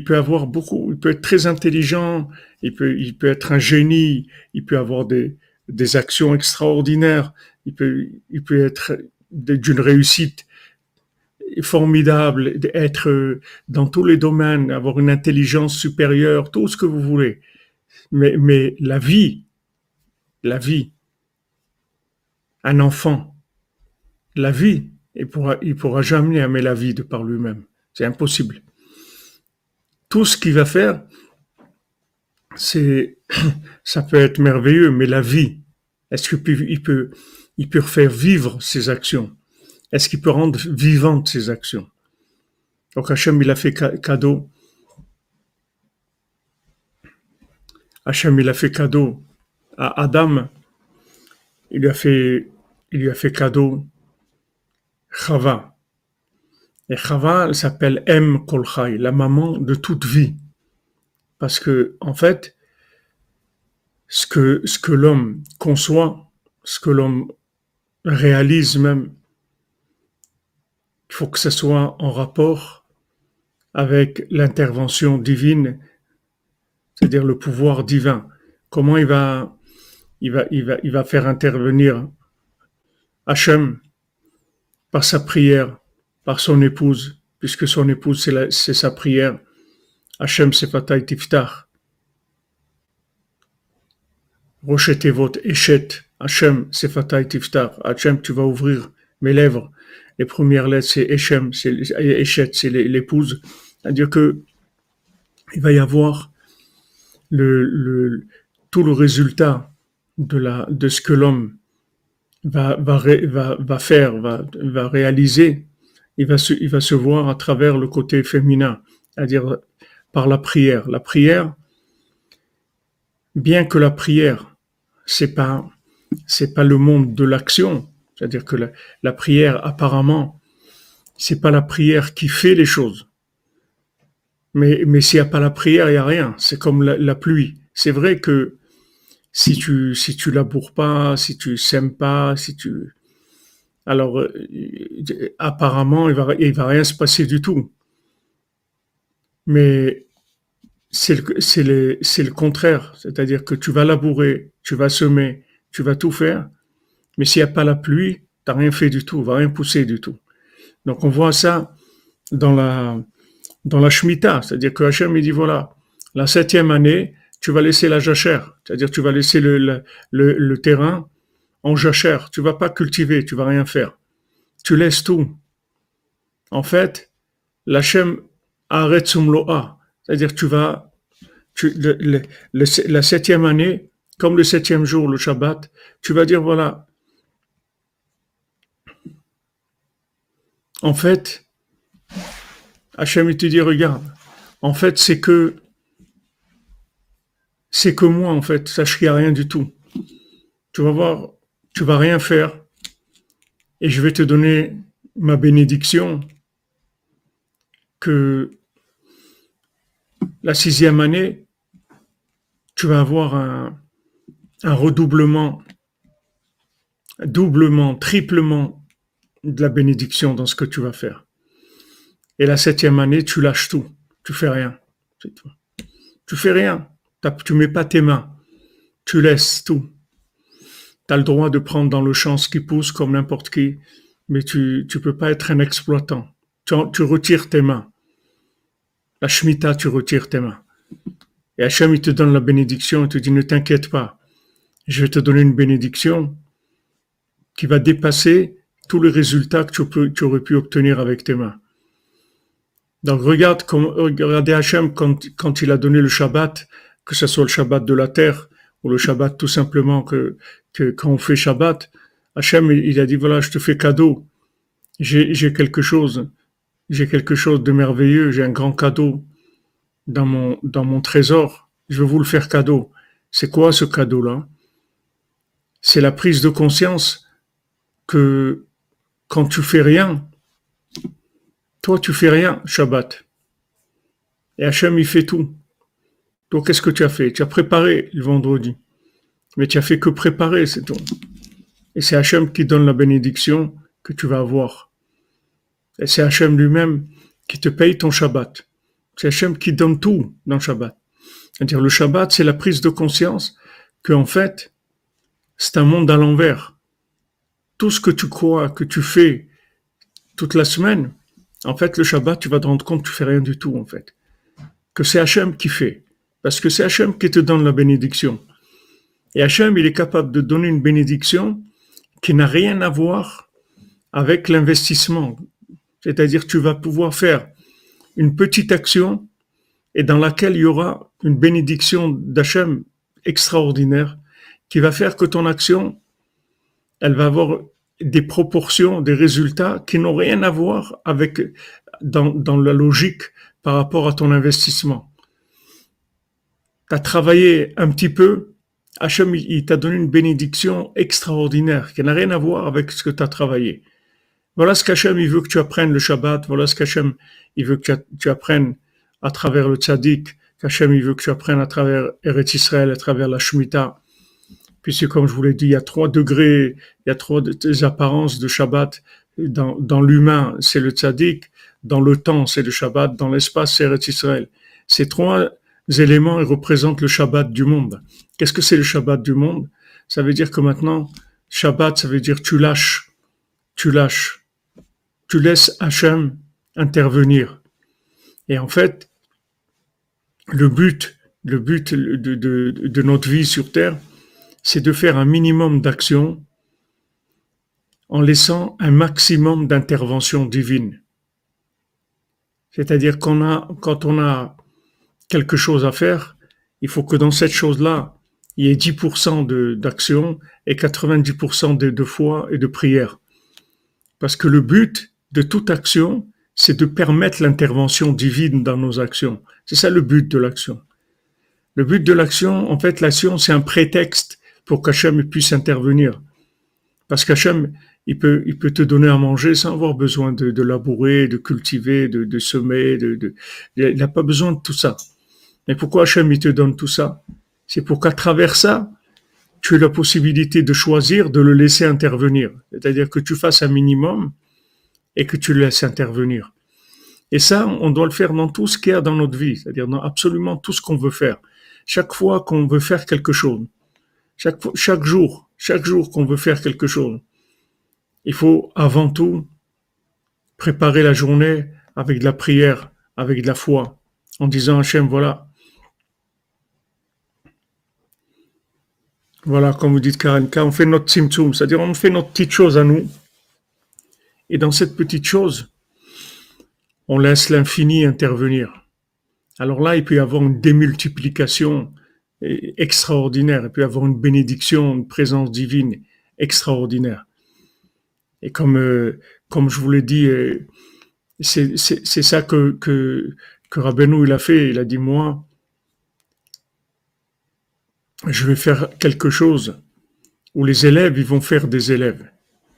avoir beaucoup, il peut être très intelligent, il peut, être un génie, il peut avoir des, actions extraordinaires, il peut, il peut être d'une réussite formidable, être dans tous les domaines, avoir une intelligence supérieure, tout ce que vous voulez. Mais, mais la vie, la vie, un enfant, la vie, il pourra, il pourra jamais aimer la vie de par lui-même. C'est impossible. Tout ce qu'il va faire, c'est, ça peut être merveilleux, mais la vie, est-ce qu'il peut, il peut, il peut faire vivre ses actions? Est-ce qu'il peut rendre vivantes ses actions? Donc Hachem, il a fait cadeau. Hachem, il a fait cadeau à Adam. Il lui a fait, il cadeau Chava. Et Chava, elle s'appelle M. Kolchai, la maman de toute vie. Parce que, en fait, ce que, ce que l'homme conçoit, ce que l'homme réalise même, il faut que ce soit en rapport avec l'intervention divine, c'est-à-dire le pouvoir divin. Comment il va, il va, il va, il va faire intervenir Hachem par sa prière, par son épouse, puisque son épouse, c'est sa prière. Hachem Sefatay Tiftar. Rochetevot Eshet. Hachem Sefatay Tiftar. Hachem, tu vas ouvrir mes lèvres. Les premières lettres, c'est Hachem, c'est Eshet, c'est l'épouse. C'est-à-dire que il va y avoir le, le, tout le résultat de, la, de ce que l'homme va, va, va, va faire, va, réaliser, il va, se, il va se voir à travers le côté féminin, c'est-à-dire par la prière. La prière, bien que la prière, c'est pas, c'est pas le monde de l'action, c'est-à-dire que la, la, prière, apparemment, c'est pas la prière qui fait les choses. Mais, s'il n'y a pas la prière, il n'y a rien. C'est comme la, pluie. C'est vrai que si tu si tu laboures pas, si tu sèmes pas, si tu alors euh, apparemment il va il va rien se passer du tout. Mais c'est le, c'est le, le contraire, c'est-à-dire que tu vas labourer, tu vas semer, tu vas tout faire, mais s'il n'y a pas la pluie, tu n'as rien fait du tout, va rien pousser du tout. Donc on voit ça dans la dans la Shemitah, c'est-à-dire que Hachem il dit voilà, la septième année, tu vas laisser la jachère, c'est-à-dire tu vas laisser le, terrain en jachère. Tu vas pas cultiver, tu vas rien faire. Tu laisses tout. En fait, l'Hachem arrête loa, c'est-à-dire tu vas, la septième année, comme le septième jour, le Shabbat, tu vas dire, voilà, en fait, Hachem, il te dit, regarde, en fait, c'est que, c'est que moi, en fait, sache qu'il n'y a rien du tout. Tu vas voir, tu vas rien faire, et je vais te donner ma bénédiction que la sixième année, tu vas avoir un, un redoublement, doublement, triplement de la bénédiction dans ce que tu vas faire. Et la septième année, tu lâches tout. Tu fais rien. Tu fais rien. Tu mets pas tes mains. Tu laisses tout. Tu as le droit de prendre dans le champ ce qui pousse comme n'importe qui, mais tu ne peux pas être un exploitant. Tu, retires tes mains. La Shemitah, tu retires tes mains. Et Hachem, il te donne la bénédiction, il te dit, ne t'inquiète pas, je vais te donner une bénédiction qui va dépasser tous les résultats que tu aurais pu obtenir avec tes mains. Donc regarde regardez Hachem quand, il a donné le Shabbat, que ce soit le Shabbat de la terre ou le Shabbat tout simplement que, quand on fait Shabbat, Hachem il a dit voilà je te fais cadeau, j'ai quelque chose, j'ai quelque chose de merveilleux, j'ai un grand cadeau dans mon, dans mon trésor, je veux vous le faire cadeau. C'est quoi ce cadeau-là? C'est la prise de conscience que quand tu fais rien, toi tu fais rien, Shabbat. Et Hachem il fait tout. Toi qu'est-ce que tu as fait? Tu as préparé le vendredi. Mais tu as fait que préparer, c'est tout. Et c'est Hachem qui donne la bénédiction que tu vas avoir. Et c'est Hachem lui-même qui te paye ton Shabbat. C'est Hachem qui donne tout dans le Shabbat. C'est-à-dire le Shabbat, c'est la prise de conscience que en fait, c'est un monde à l'envers. Tout ce que tu crois, que tu fais toute la semaine, en fait, le Shabbat, tu vas te rendre compte que tu fais rien du tout, en fait. Que c'est Hachem qui fait. Parce que c'est Hachem qui te donne la bénédiction. Et Hachem, il est capable de donner une bénédiction qui n'a rien à voir avec l'investissement c'est-à-dire tu vas pouvoir faire une petite action et dans laquelle il y aura une bénédiction d'Hachem extraordinaire qui va faire que ton action, elle va avoir des proportions, des résultats qui n'ont rien à voir avec dans, dans la logique par rapport à ton investissement. Tu as travaillé un petit peu, Hachem, il t'a donné une bénédiction extraordinaire qui n'a rien à voir avec ce que tu as travaillé. Voilà ce qu'Hachem, il veut que tu apprennes le Shabbat. Voilà ce qu'Hachem, il veut que tu apprennes à travers le Tzaddik. Qu'Hachem, il veut que tu apprennes à travers Eretz Israël, à travers la Shemitah. Puisque, comme je vous l'ai dit, il y a trois degrés, il y a trois apparences de Shabbat. Dans, l'humain, c'est le Tzaddik. Dans le temps, c'est le Shabbat. Dans l'espace, c'est Eretz. Ces trois éléments, ils représentent le Shabbat du monde. Qu'est-ce que c'est le Shabbat du monde? Ça veut dire que maintenant, Shabbat, ça veut dire tu lâches. Tu lâches tu laisses Hachem intervenir. Et en fait, le but, le but de, notre vie sur Terre, c'est de faire un minimum d'action en laissant un maximum d'intervention divine. C'est-à-dire qu'on a, quand on a quelque chose à faire, il faut que dans cette chose-là, il y ait 10% d'action et 90% de, de foi et de prière. Parce que le but, de toute action, c'est de permettre l'intervention divine dans nos actions. C'est ça le but de l'action. Le but de l'action, en fait, l'action, c'est un prétexte pour qu'Hachem puisse intervenir. Parce qu'Hachem, il peut, il peut te donner à manger sans avoir besoin de, labourer, de cultiver, de, semer. Il n'a pas besoin de tout ça. Mais pourquoi Hachem, il te donne tout ça? C'est pour qu'à travers ça, tu aies la possibilité de choisir de le laisser intervenir. C'est-à-dire que tu fasses un minimum et que tu le laisses intervenir. Et ça, on doit le faire dans tout ce qu'il y a dans notre vie, c'est-à-dire dans absolument tout ce qu'on veut faire. Chaque fois qu'on veut faire quelque chose, chaque, jour, chaque jour qu'on veut faire quelque chose, il faut avant tout préparer la journée avec de la prière, avec de la foi, en disant Hachem, voilà, voilà, comme vous dites Karenka, on fait notre simtsum, c'est-à-dire on fait notre petite chose à nous, et dans cette petite chose, on laisse l'infini intervenir. Alors là, il peut y avoir une démultiplication extraordinaire, et puis avoir une bénédiction, une présence divine extraordinaire. Et comme, euh, comme je vous l'ai dit, euh, c'est ça que, que, que il a fait. Il a dit, moi, je vais faire quelque chose où les élèves, ils vont faire des élèves.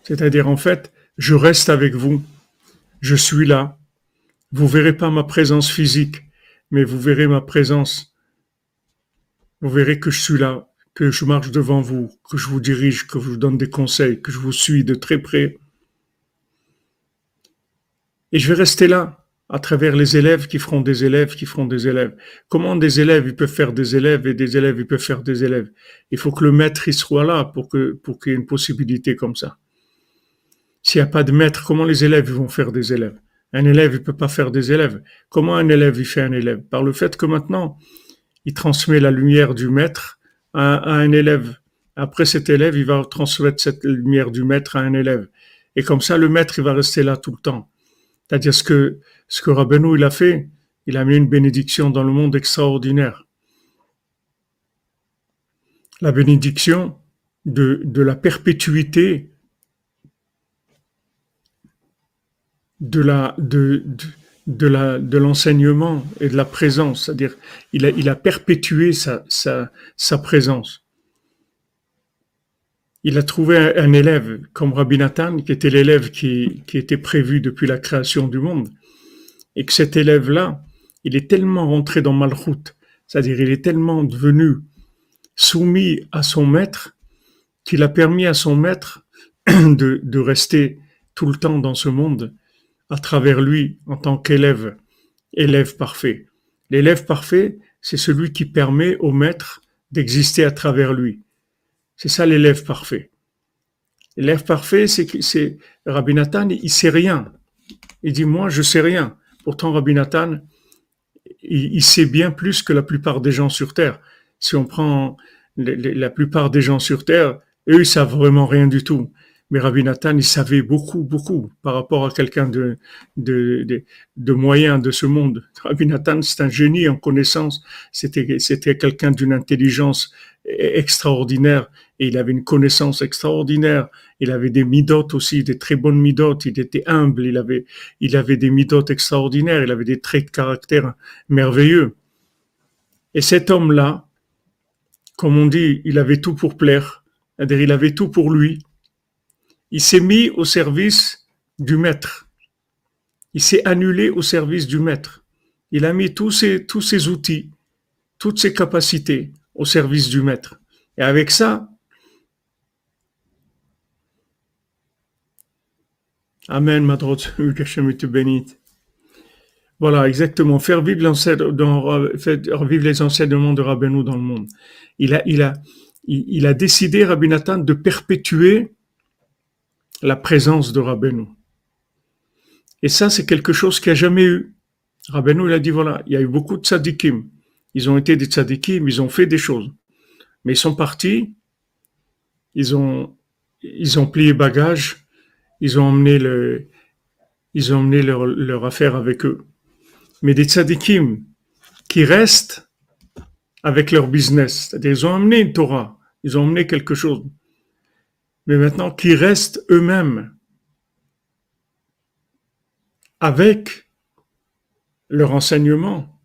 C'est-à-dire, en fait, je reste avec vous. Je suis là. Vous verrez pas ma présence physique, mais vous verrez ma présence. Vous verrez que je suis là, que je marche devant vous, que je vous dirige, que je vous donne des conseils, que je vous suis de très près. Et je vais rester là, à travers les élèves qui feront des élèves, qui feront des élèves. Comment des élèves, ils peuvent faire des élèves et des élèves, ils peuvent faire des élèves? Il faut que le maître, il soit là pour que pour qu'il y ait une possibilité comme ça. S'il n'y a pas de maître, comment les élèves vont faire des élèves? Un élève, il peut pas faire des élèves. Comment un élève, il fait un élève? Par le fait que maintenant, il transmet la lumière du maître à, un élève. Après cet élève, il va transmettre cette lumière du maître à un élève. Et comme ça, le maître, il va rester là tout le temps. C'est-à-dire ce que, ce il a fait, il a mis une bénédiction dans le monde extraordinaire. La bénédiction de, de la perpétuité de la, de, la, de l'enseignement et de la présence, c'est-à-dire il a, il a perpétué sa, sa, sa présence. Il a trouvé un, élève comme Rabbi Nathan, qui était l'élève qui, qui était prévu depuis la création du monde, et que cet élève-là, il est tellement rentré dans Malchut, c'est-à-dire il est tellement devenu soumis à son maître, qu'il a permis à son maître de, de rester tout le temps dans ce monde à travers lui en tant qu'élève, élève parfait. L'élève parfait, c'est celui qui permet au maître d'exister à travers lui. C'est ça l'élève parfait. L'élève parfait, c'est que c'est Rabbi Nathan, il sait rien. Il dit moi je sais rien. Pourtant Rabbi Nathan, il, sait bien plus que la plupart des gens sur terre. Si on prend la plupart des gens sur terre, eux ils savent vraiment rien du tout. Mais Rabbi Nathan, il savait beaucoup, beaucoup par rapport à quelqu'un de, de, de, de, moyen de ce monde. Rabbi Nathan, c'est un génie en connaissance. C'était, c'était quelqu'un d'une intelligence extraordinaire et il avait une connaissance extraordinaire. Il avait des midotes aussi, des très bonnes midotes. Il était humble. Il avait, il avait des midotes extraordinaires. Il avait des traits de caractère merveilleux. Et cet homme-là, comme on dit, il avait tout pour plaire. C'est-à-dire, il avait tout pour lui il s'est mis au service du maître. Il s'est annulé au service du maître. Il a mis tous ses, outils, toutes ses capacités au service du maître. Et avec ça, Amen, que te. Voilà, exactement. Faire vivre, vivre les enseignements de Rabbeinu dans le monde. Il a, décidé, Rabbi Nathan, de perpétuer la présence de Rabbeinu. Et ça, c'est quelque chose qu'il n'y a jamais eu. Rabbeinu, il a dit, voilà, il y a eu beaucoup de tzadikim. Ils ont été des tzadikim, ils ont fait des choses. Mais ils sont partis, ils ont, ils ont plié bagages, ils ont emmené le, ils ont emmené leur, leur affaire avec eux. Mais des tzadikim qui restent avec leur business, c'est-à-dire ils ont emmené une Torah, ils ont emmené quelque chose mais maintenant qui restent eux-mêmes avec leur enseignement.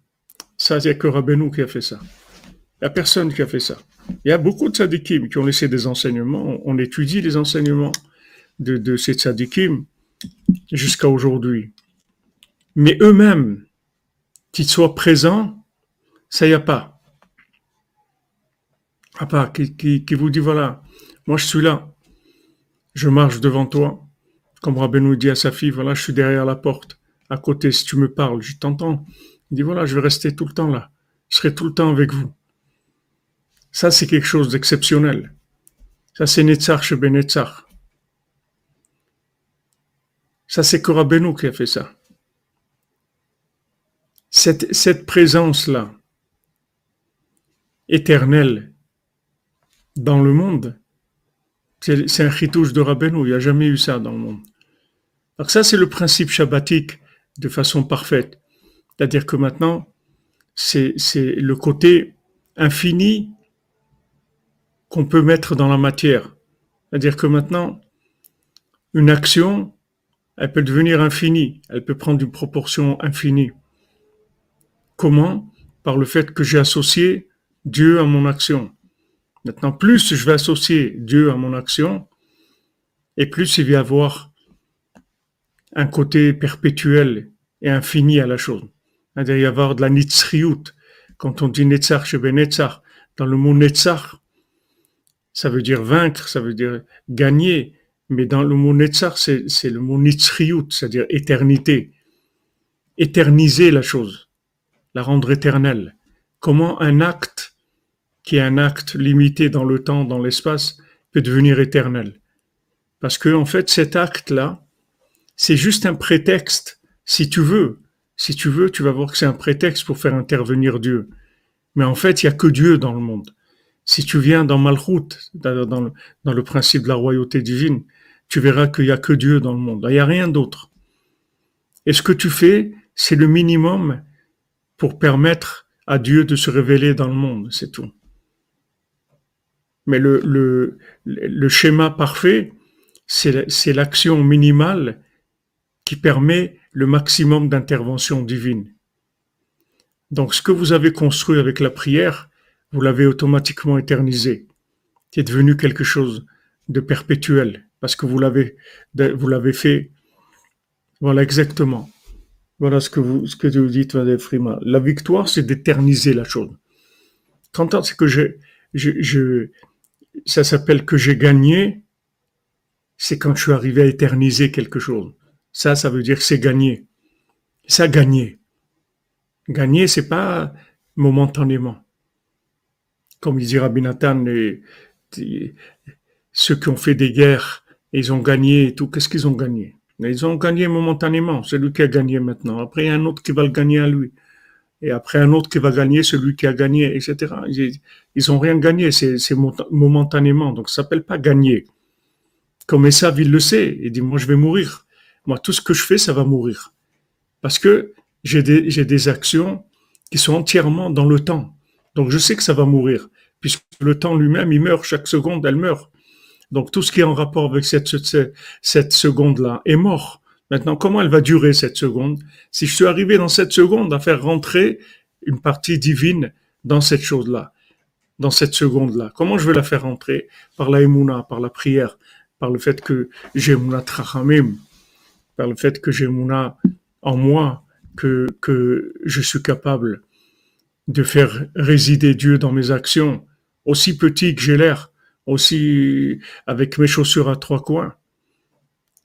Ça, c'est que Rabbeinu qui a fait ça. Il n'y a personne qui a fait ça. Il y a beaucoup de tzadikim qui ont laissé des enseignements. On étudie les enseignements de, ces tzadikim jusqu'à aujourd'hui. Mais eux-mêmes, qu'ils soient présents, ça y a pas. À part qui, qui vous dit, voilà, moi je suis là, je marche devant toi. Comme Rabbeinu dit à sa fille, voilà, je suis derrière la porte, à côté, si tu me parles, je t'entends. Il dit, voilà, je vais rester tout le temps là. Je serai tout le temps avec vous. Ça, c'est quelque chose d'exceptionnel. Ça, c'est Netzach chez Benetzach. Ça, c'est que Rabbeinu qui a fait ça. Cette, cette présence-là, éternelle, dans le monde, c'est un chitouche de Rabbeinu, il n'y a jamais eu ça dans le monde. Donc ça, c'est le principe shabbatique de façon parfaite. C'est-à-dire que maintenant, c'est le côté infini qu'on peut mettre dans la matière. C'est-à-dire que maintenant, une action, elle peut devenir infinie, elle peut prendre une proportion infinie. Comment? Par le fait que j'ai associé Dieu à mon action. Maintenant, plus je vais associer Dieu à mon action, et plus il va y avoir un côté perpétuel et infini à la chose. Il va y avoir de la nitzriout. Quand on dit netzar chez Netzar, dans le mot netzar, ça veut dire vaincre, ça veut dire gagner. Mais dans le mot netzar, c'est, le mot nitzriout, c'est-à-dire éternité. Éterniser la chose, la rendre éternelle. Comment un acte, qui est un acte limité dans le temps, dans l'espace, peut devenir éternel. Parce que, en fait, cet acte-là, c'est juste un prétexte. Si tu veux, si tu veux, tu vas voir que c'est un prétexte pour faire intervenir Dieu. Mais en fait, il n'y a que Dieu dans le monde. Si tu viens dans Malchut, dans le, dans le principe de la royauté divine, tu verras qu'il n'y a que Dieu dans le monde. Il n'y a rien d'autre. Et ce que tu fais, c'est le minimum pour permettre à Dieu de se révéler dans le monde, c'est tout. Mais le, le, le schéma parfait, c'est l'action minimale qui permet le maximum d'intervention divine. Donc ce que vous avez construit avec la prière, vous l'avez automatiquement éternisé. C'est devenu quelque chose de perpétuel parce que vous l'avez fait. Voilà exactement. Voilà ce que vous ce que vous dites, Madame Frima. La victoire, c'est d'éterniser la chose. Quand c'est que je, je ça s'appelle que j'ai gagné, c'est quand je suis arrivé à éterniser quelque chose. Ça, ça veut dire que c'est gagné. Ça, gagné. Gagner, c'est pas momentanément. Comme il dit Rabbi Nathan, ceux qui ont fait des guerres, ils ont gagné et tout, qu'est-ce qu'ils ont gagné? Ils ont gagné momentanément, celui qui a gagné maintenant. Après, il y a un autre qui va le gagner à lui. Et après, un autre qui va gagner celui qui a gagné, etc. Ils n'ont rien gagné, c'est momentanément. Donc, ça s'appelle pas gagner. Comme Esav, il le sait. Il dit, moi, je vais mourir. Moi, tout ce que je fais, ça va mourir. Parce que j'ai des, actions qui sont entièrement dans le temps. Donc, je sais que ça va mourir. Puisque le temps lui-même, il meurt. Chaque seconde, elle meurt. Donc, tout ce qui est en rapport avec cette seconde-là est mort. Maintenant, comment elle va durer cette seconde? Si je suis arrivé dans cette seconde à faire rentrer une partie divine dans cette chose-là, dans cette seconde-là, comment je vais la faire rentrer? Par la émouna, par la prière, par le fait que j'ai Mouna Trachamim, par le fait que j'ai Mouna en moi, que, que je suis capable de faire résider Dieu dans mes actions, aussi petit que j'ai l'air, aussi avec mes chaussures à trois coins,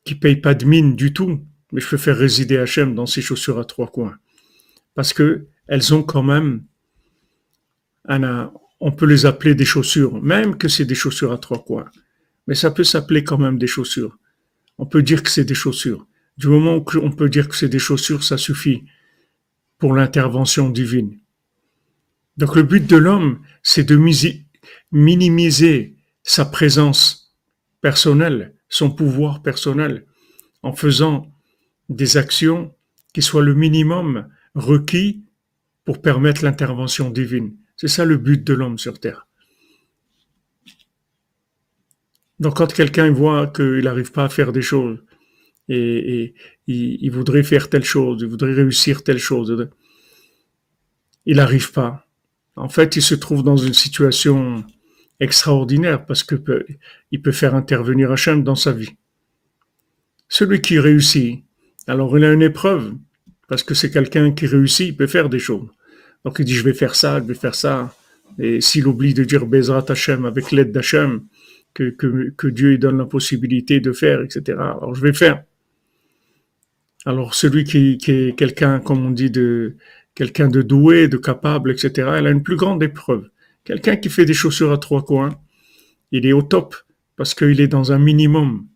qui payent pas de mine du tout, mais je peux faire résider Hachem dans ces chaussures à trois coins. Parce que elles ont quand même on peut les appeler des chaussures, même que c'est des chaussures à trois coins mais ça peut s'appeler quand même des chaussures. On peut dire que c'est des chaussures. Du moment où on peut dire que c'est des chaussures, ça suffit pour l'intervention divine. Donc le but de l'homme, c'est de minimiser sa présence personnelle, son pouvoir personnel, en faisant des actions qui soient le minimum requis pour permettre l'intervention divine. C'est ça le but de l'homme sur Terre. Donc quand quelqu'un voit qu'il n'arrive pas à faire des choses et, il, voudrait faire telle chose, il voudrait réussir telle chose, il n'arrive pas. En fait, il se trouve dans une situation extraordinaire parce que peut, il peut faire intervenir Hachem dans sa vie. Celui qui réussit, alors il a une épreuve parce que c'est quelqu'un qui réussit, il peut faire des choses. Donc il dit je vais faire ça, je vais faire ça. Et s'il oublie de dire Bezrat Hachem avec l'aide d'Hachem, que, Dieu lui donne la possibilité de faire, etc. Alors je vais faire. Alors celui qui, qui est quelqu'un, comme on dit, de quelqu'un de doué, de capable, etc. Elle a une plus grande épreuve. Quelqu'un qui fait des chaussures à trois coins, il est au top parce qu'il est dans un minimum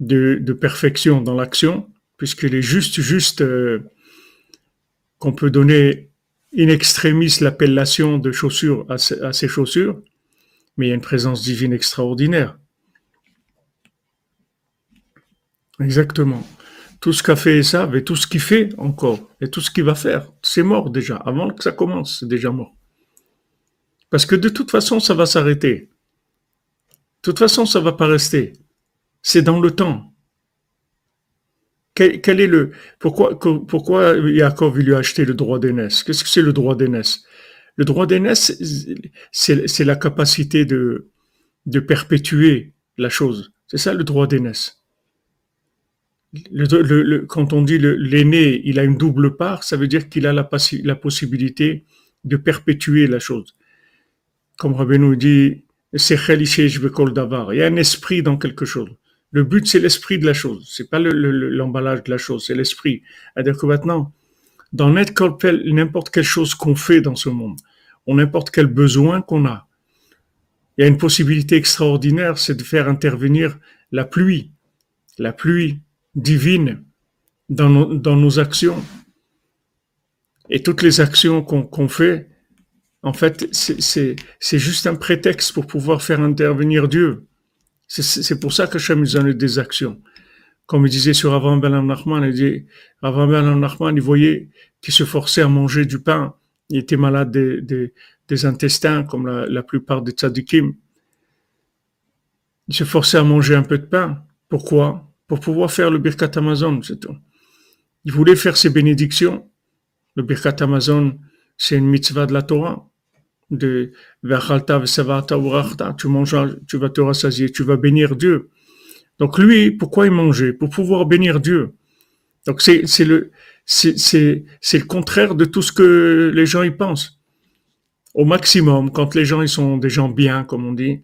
de, perfection dans l'action, puisqu'il est juste, juste euh, qu'on peut donner in extremis l'appellation de chaussures à, à ces chaussures mais il y a une présence divine extraordinaire. Exactement. Tout ce qu'a fait Esav et tout ce qu'il fait encore, et tout ce qu'il va faire, c'est mort déjà. Avant que ça commence, c'est déjà mort. Parce que de toute façon, ça va s'arrêter. De toute façon, ça va pas rester. C'est dans le temps. Quel, est le pourquoi pourquoi Yaakov lui a acheté le droit d'aînesse? Qu'est-ce que c'est le droit d'aînesse? Le droit d'aînesse, c'est la capacité de perpétuer la chose. C'est ça le droit d'aînesse. Quand on dit l'aîné, il a une double part, ça veut dire qu'il a la, possibilité de perpétuer la chose. Comme Rabbi nous dit, c'est il y a un esprit dans quelque chose. Le but, c'est l'esprit de la chose. C'est pas l'emballage de la chose, c'est l'esprit. C'est-à-dire que maintenant, dans n'importe quelle chose qu'on fait dans ce monde, ou n'importe quel besoin qu'on a, il y a une possibilité extraordinaire, c'est de faire intervenir la pluie, la pluie divine dans nos, actions. Et toutes les actions qu'on fait, en fait, c'est juste un prétexte pour pouvoir faire intervenir Dieu. C'est pour ça que Hachem nous donne des actions. Comme il disait sur Avram Ben Nachman, il dit, Avram Ben Nachman, il voyait qu'il se forçait à manger du pain. Il était malade des, des, intestins, comme la, plupart des tzadikim. Il se forçait à manger un peu de pain. Pourquoi? Pour pouvoir faire le Birkat Amazon, c'est tout. Il voulait faire ses bénédictions. Le Birkat Amazon, c'est une mitzvah de la Torah de tu manges, tu vas te rassasier, tu vas bénir Dieu. Donc lui, pourquoi il mangeait? Pour pouvoir bénir Dieu. Donc c'est c'est le c'est c'est le contraire de tout ce que les gens y pensent. Au maximum, quand les gens ils sont des gens bien, comme on dit,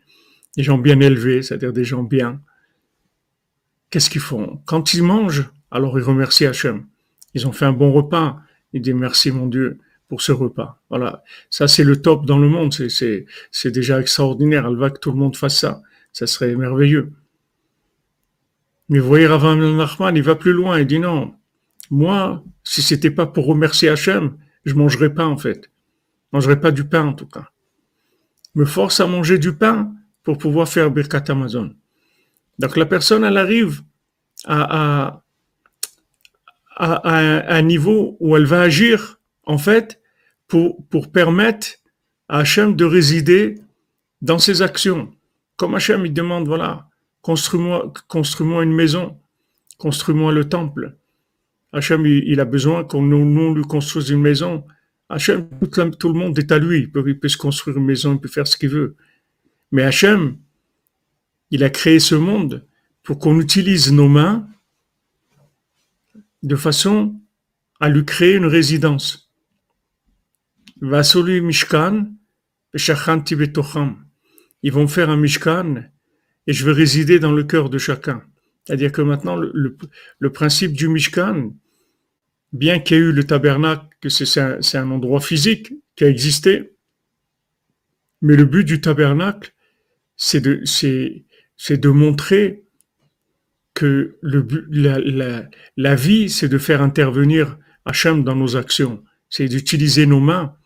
des gens bien élevés, c'est-à-dire des gens bien, qu'est-ce qu'ils font? Quand ils mangent, alors ils remercient Hachem. Ils ont fait un bon repas. Ils disent merci mon Dieu pour ce repas. Voilà, ça c'est le top dans le monde, c'est déjà extraordinaire. Elle va que tout le monde fasse ça, ça serait merveilleux. Mais vous voyez, Rav Nachman, il va plus loin. Il dit non, moi, si c'était pas pour remercier Hachem, je mangerais pas en fait. Je mangerais pas du pain en tout cas. Me force à manger du pain pour pouvoir faire Birkat Amazon. Donc la personne, elle arrive à, à, à un niveau où elle va agir en fait, pour, pour permettre à Hachem de résider dans ses actions. Comme Hachem, il demande, voilà, construis-moi construis une maison, construis-moi le temple. Hachem, il, a besoin qu'on nous, lui construise une maison. Hachem, tout, le monde est à lui. Il peut, il peut, se construire une maison, il peut faire ce qu'il veut. Mais Hachem, il a créé ce monde pour qu'on utilise nos mains de façon à lui créer une résidence. Mishkan, Ils vont faire un Mishkan et je vais résider dans le cœur de chacun. C'est-à-dire que maintenant, le, principe du Mishkan, bien qu'il y ait eu le tabernacle, que c'est un, endroit physique qui a existé, mais le but du tabernacle, c'est de, montrer que la vie, c'est de faire intervenir Hachem dans nos actions. C'est d'utiliser nos mains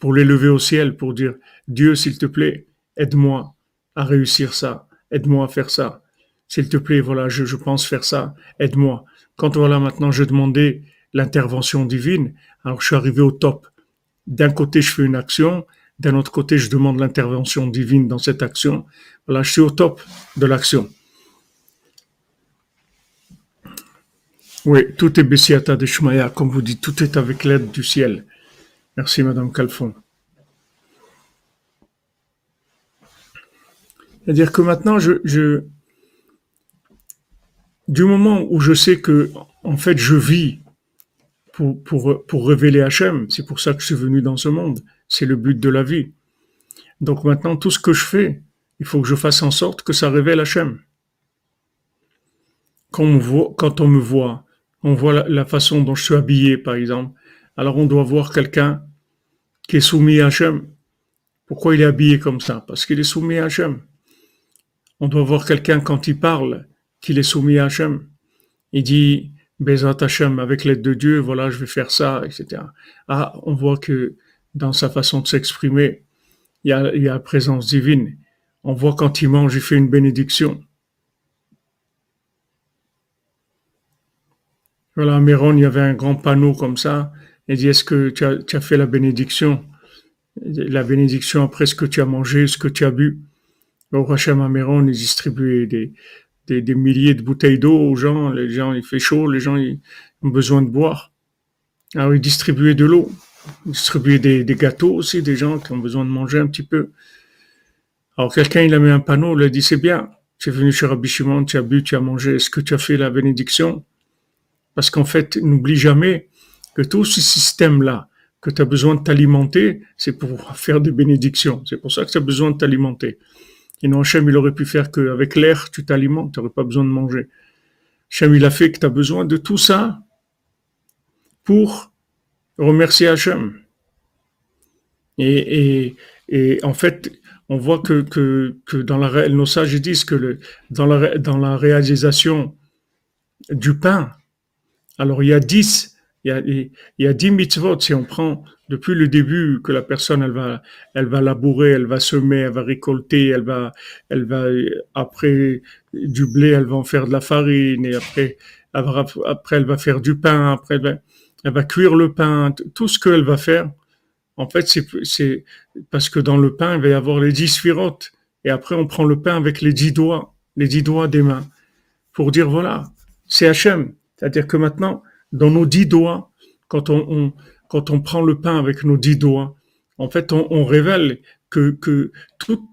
pour l'élever au ciel, pour dire Dieu, s'il te plaît, aide-moi à réussir ça, aide-moi à faire ça. S'il te plaît, voilà, je, je pense faire ça, aide-moi. Quand voilà, maintenant, je demandais l'intervention divine, alors je suis arrivé au top. D'un côté, je fais une action, d'un autre côté, je demande l'intervention divine dans cette action. Voilà, je suis au top de l'action. Oui, tout est Bessiata de Shmaya, comme vous dites, tout est avec l'aide du ciel. Merci, Madame Calfon. C'est-à-dire que maintenant, du moment où je sais que, en fait, je vis pour, pour, pour révéler Hachem, c'est pour ça que je suis venu dans ce monde, c'est le but de la vie. Donc maintenant, tout ce que je fais, il faut que je fasse en sorte que ça révèle Hachem. Quand on, quand on me voit, on voit la, façon dont je suis habillé, par exemple, alors on doit voir quelqu'un qui est soumis à Hachem. Pourquoi il est habillé comme ça? Parce qu'il est soumis à Hachem. On doit voir quelqu'un quand il parle qu'il est soumis à Hachem. Il dit Bezat Hachem, avec l'aide de Dieu, voilà, je vais faire ça, etc. Ah, on voit que dans sa façon de s'exprimer, il y, a, il y a la présence divine. On voit quand il mange, il fait une bénédiction. Voilà, à Méron, il y avait un grand panneau comme ça, il dit, est-ce que tu as, fait la bénédiction? La bénédiction après ce que tu as mangé, ce que tu as bu. Au Hachem Améron, il distribuait des, des, milliers de bouteilles d'eau aux gens. Les gens, il fait chaud, les gens ont besoin de boire. Alors, il distribuait de l'eau. Il distribuait des, gâteaux aussi, des gens qui ont besoin de manger un petit peu. Alors, quelqu'un, il a mis un panneau, il a dit, c'est bien. Tu es venu chez Rabbi Shimon, tu as bu, tu as mangé. Est-ce que tu as fait la bénédiction? Parce qu'en fait, n'oublie jamais tout ce système-là, que tu as besoin de t'alimenter, c'est pour faire des bénédictions. C'est pour ça que tu as besoin de t'alimenter. Sinon, Hachem, il aurait pu faire qu'avec l'air, tu t'alimentes, tu n'aurais pas besoin de manger. Hachem, il a fait que tu as besoin de tout ça pour remercier Hachem. Et, et, et en fait, on voit que, que, que dans la, nos sages disent que le, dans, la, dans la réalisation du pain, alors il y a dix il y a, il y a dix mitzvot, si on prend depuis le début que la personne, elle va, elle va labourer, elle va semer, elle va récolter, elle va, elle va, après du blé, elle va en faire de la farine, et après, après elle va faire du pain, après elle va, cuire le pain, tout ce qu'elle va faire. En fait, c'est, c'est parce que dans le pain, il va y avoir les dix sphirotes. Et après, on prend le pain avec les dix doigts, les dix doigts des mains, pour dire voilà, c'est Hachem. C'est-à-dire que maintenant, dans nos dix doigts, quand on, prend le pain avec nos dix doigts, en fait, on, révèle que,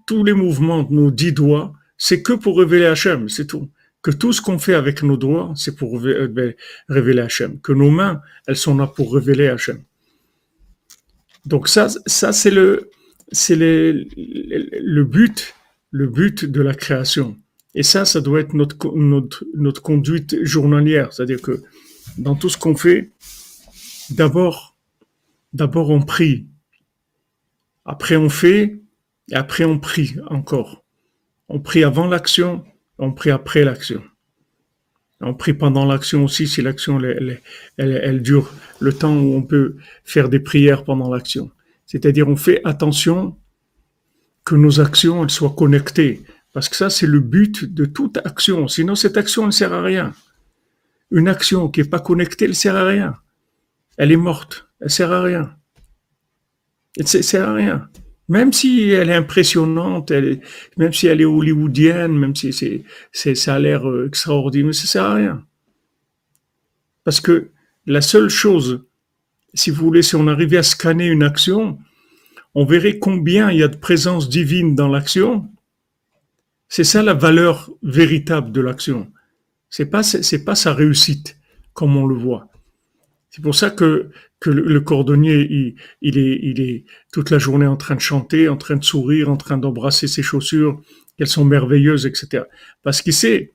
tous les mouvements de nos dix doigts, c'est que pour révéler Hachem, c'est tout. Que tout ce qu'on fait avec nos doigts, c'est pour révéler Hachem. Que nos mains, elles sont là pour révéler Hachem. Donc ça, c'est le, but, le but de la création. Et ça, ça doit être notre, notre, notre conduite journalière. C'est-à-dire que dans tout ce qu'on fait, d'abord, on prie. Après on fait, et après on prie encore. On prie avant l'action, on prie après l'action. On prie pendant l'action aussi si l'action elle, dure le temps où on peut faire des prières pendant l'action. C'est-à-dire on fait attention que nos actions soient connectées parce que ça c'est le but de toute action. Sinon cette action ne sert à rien. Une action qui n'est pas connectée, elle sert à rien. Elle est morte. Elle sert à rien. Elle sert à rien. Même si elle est impressionnante, même si elle est hollywoodienne, même si c'est, c'est, ça a l'air euh, extraordinaire, ça sert à rien. Parce que la seule chose, si vous voulez, si on arrivait à scanner une action, on verrait combien il y a de présence divine dans l'action. C'est ça la valeur véritable de l'action. C'est pas c'est pas sa réussite comme on le voit. C'est pour ça que que le, cordonnier il, il, est il est toute la journée en train de chanter, en train de sourire, en train d'embrasser ses chaussures, qu'elles sont merveilleuses, etc. Parce qu'il sait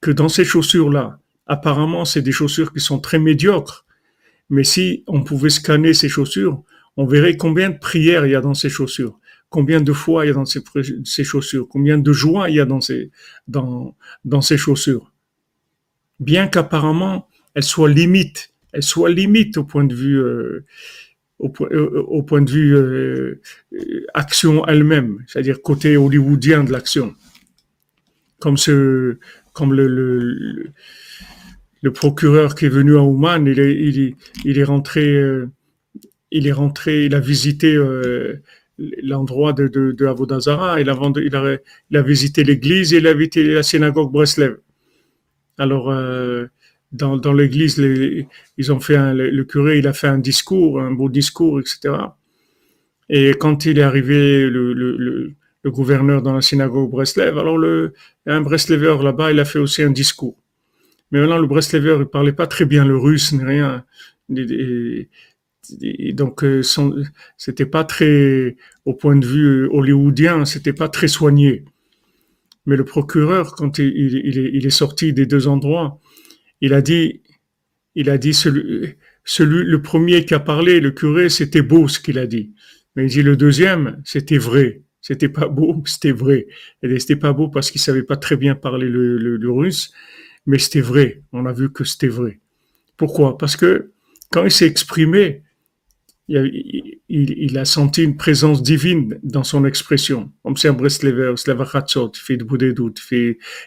que dans ces chaussures là, apparemment c'est des chaussures qui sont très médiocres, mais si on pouvait scanner ces chaussures, on verrait combien de prières il y a dans ces chaussures combien de fois il y a dans ces, ces, chaussures, combien de joie il y a dans ces, dans, dans ces chaussures bien qu'apparemment elle soit limite, elle soit limite au point de vue euh, au, euh, de vue euh, action elle-même, c'est-à-dire côté hollywoodien de l'action, comme ce, comme le, le, le, procureur qui est venu à Ouman, il est, il il est rentré, il est rentré, il a visité l'endroit de, de, de Avodazara, il a, il a, il a visité l'église et il a visité la synagogue Breslev. Alors, euh, dans, dans l'église, ils ont fait un, le, curé, il a fait un discours, un beau discours, etc. Et quand il est arrivé, le, le, le gouverneur dans la synagogue Breslev, alors le, un Breslever là-bas, il a fait aussi un discours. Mais maintenant, le Breslever, il parlait pas très bien le russe, ni rien. Et, et donc, euh, c'était pas très, au point de vue hollywoodien, c'était pas très soigné. Mais le procureur, quand il, est, sorti des deux endroits, il a dit, il a dit celui, celui, le premier qui a parlé, le curé, c'était beau ce qu'il a dit. Mais il dit le deuxième, c'était vrai. C'était pas beau, c'était vrai. Et c'était pas beau parce qu'il savait pas très bien parler le, le, le russe, mais c'était vrai. On a vu que c'était vrai. Pourquoi? Parce que quand il s'est exprimé, il, a senti une présence divine dans son expression. Il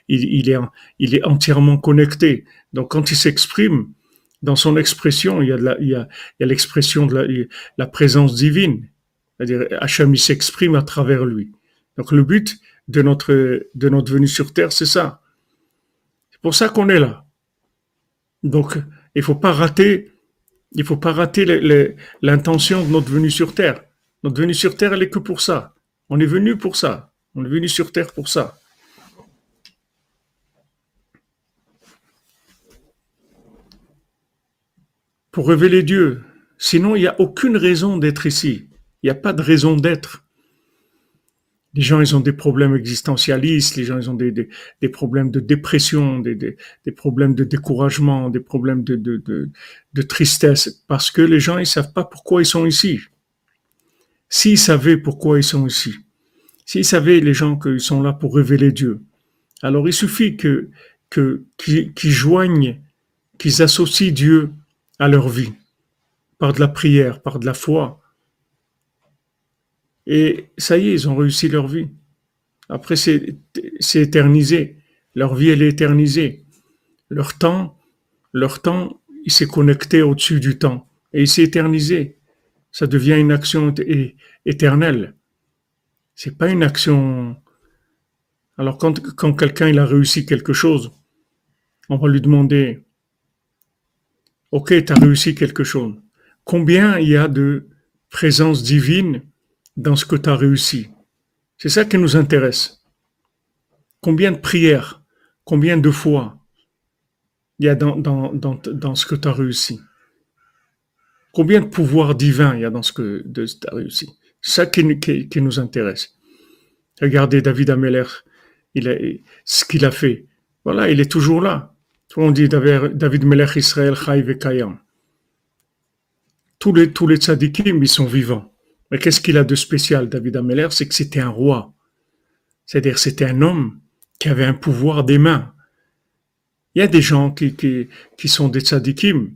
il, est, il est entièrement connecté. Donc quand il s'exprime, dans son expression, il y a, il y a, il y a l'expression de la, la, présence divine. C'est-à-dire, Hachem, s'exprime à travers lui. Donc, le but de notre, de notre venue sur terre, c'est ça. C'est pour ça qu'on est là. Donc, il faut pas rater, il faut pas rater l'intention de notre venue sur terre. Notre venue sur terre, elle est que pour ça. On est venu pour ça. On est venu sur terre pour ça. Pour révéler Dieu. Sinon, il n'y a aucune raison d'être ici. Il n'y a pas de raison d'être. Les gens, ils ont des problèmes existentialistes, les gens, ils ont des, problèmes de dépression, des, problèmes de découragement, des problèmes de, tristesse, parce que les gens, ils savent pas pourquoi ils sont ici. S'ils savaient pourquoi ils sont ici, s'ils savaient, les gens, qu'ils sont là pour révéler Dieu, alors il suffit que, qu'ils joignent, qu'ils associent Dieu à leur vie, par de la prière, par de la foi, et ça y est, ils ont réussi leur vie. Après, c'est éternisé. Leur vie, elle est éternisée. Leur temps, leur temps, il s'est connecté au-dessus du temps. Et il s'est éternisé. Ça devient une action éternelle. C'est pas une action. Alors, quand, quelqu'un il a réussi quelque chose, on va lui demander Ok, tu as réussi quelque chose. Combien il y a de présence divine dans ce que tu as réussi. C'est ça qui nous intéresse. Combien de prières, combien de fois il y a dans, dans, dans, dans ce que tu as réussi? Combien de pouvoir divin il y a dans ce que tu as réussi? Ça qui, nous intéresse. Regardez David Ameller, il a, ce qu'il a fait. Voilà, il est toujours là. On dit David Melech Israël Chai Kayam. Tous les, tous les tzadikim, ils sont vivants. Mais qu'est-ce qu'il a de spécial, David Ameller? C'est que c'était un roi. C'est-à-dire, c'était un homme qui avait un pouvoir des mains. Il y a des gens qui, qui, sont des tzadikim,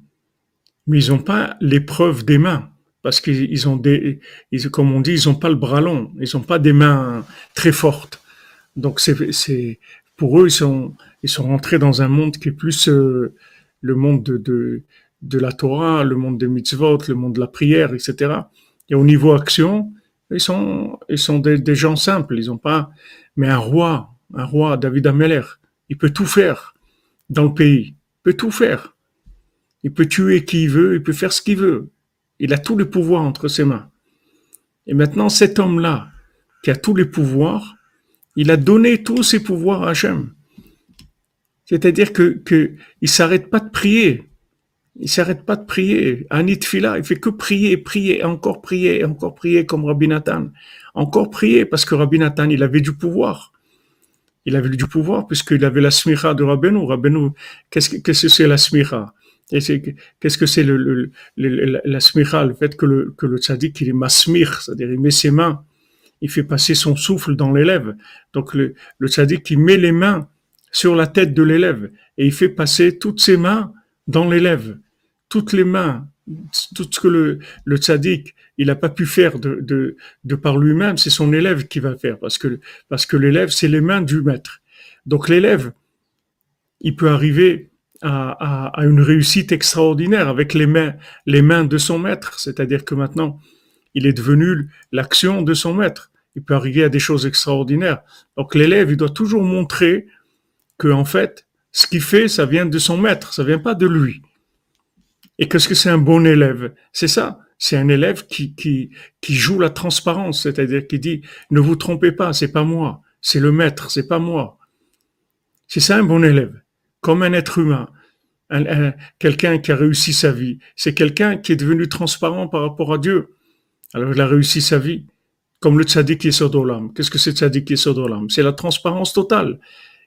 mais ils n'ont pas l'épreuve des mains. Parce qu'ils ont des, ils, comme on dit, ils n'ont pas le bras long. Ils n'ont pas des mains très fortes. Donc, c'est, pour eux, ils sont, ils sont rentrés dans un monde qui est plus euh, le monde de, de, de la Torah, le monde des mitzvot, le monde de la prière, etc. Et au niveau action, ils sont, ils sont des, gens simples. Ils ont pas, mais un roi, un roi, David Ameller, il peut tout faire dans le pays. Il peut tout faire. Il peut tuer qui il veut, il peut faire ce qu'il veut. Il a tous les pouvoirs entre ses mains. Et maintenant, cet homme-là, qui a tous les pouvoirs, il a donné tous ses pouvoirs à Hachem. C'est-à-dire que, que s'arrête pas de prier. Il s'arrête pas de prier. Anit Fila, il fait que prier, prier, encore prier, encore prier comme Rabbi Nathan. Encore prier parce que Rabbi Nathan, il avait du pouvoir. Il avait du pouvoir puisqu'il avait la smicha de Rabbeinu. Rabbeinu, qu'est-ce que c'est la smicha? Qu'est-ce que c'est le, la smicha Le fait que le, que le tzaddik, il est masmir, c'est-à-dire il met ses mains, il fait passer son souffle dans l'élève. Donc le, le tzaddik, il met les mains sur la tête de l'élève et il fait passer toutes ses mains dans l'élève, toutes les mains, tout ce que le, le tzaddik, il n'a pas pu faire de, de, par lui-même, c'est son élève qui va faire, parce que, parce que l'élève, c'est les mains du maître. Donc l'élève, il peut arriver à, à, à, une réussite extraordinaire avec les mains, les mains de son maître, c'est-à-dire que maintenant, il est devenu l'action de son maître. Il peut arriver à des choses extraordinaires. Donc l'élève, il doit toujours montrer que en fait, ce qu'il fait, ça vient de son maître, ça vient pas de lui. Et qu'est-ce que c'est un bon élève? C'est ça. C'est un élève qui, qui, joue la transparence, c'est-à-dire qui dit ne vous trompez pas, c'est pas moi, c'est le maître, c'est pas moi. C'est ça un bon élève, comme un être humain, quelqu'un qui a réussi sa vie. C'est quelqu'un qui est devenu transparent par rapport à Dieu. Alors il a réussi sa vie, comme le tzaddik Yesodolam. Qu'est-ce que c'est tzaddik Yesodolam C'est la transparence totale.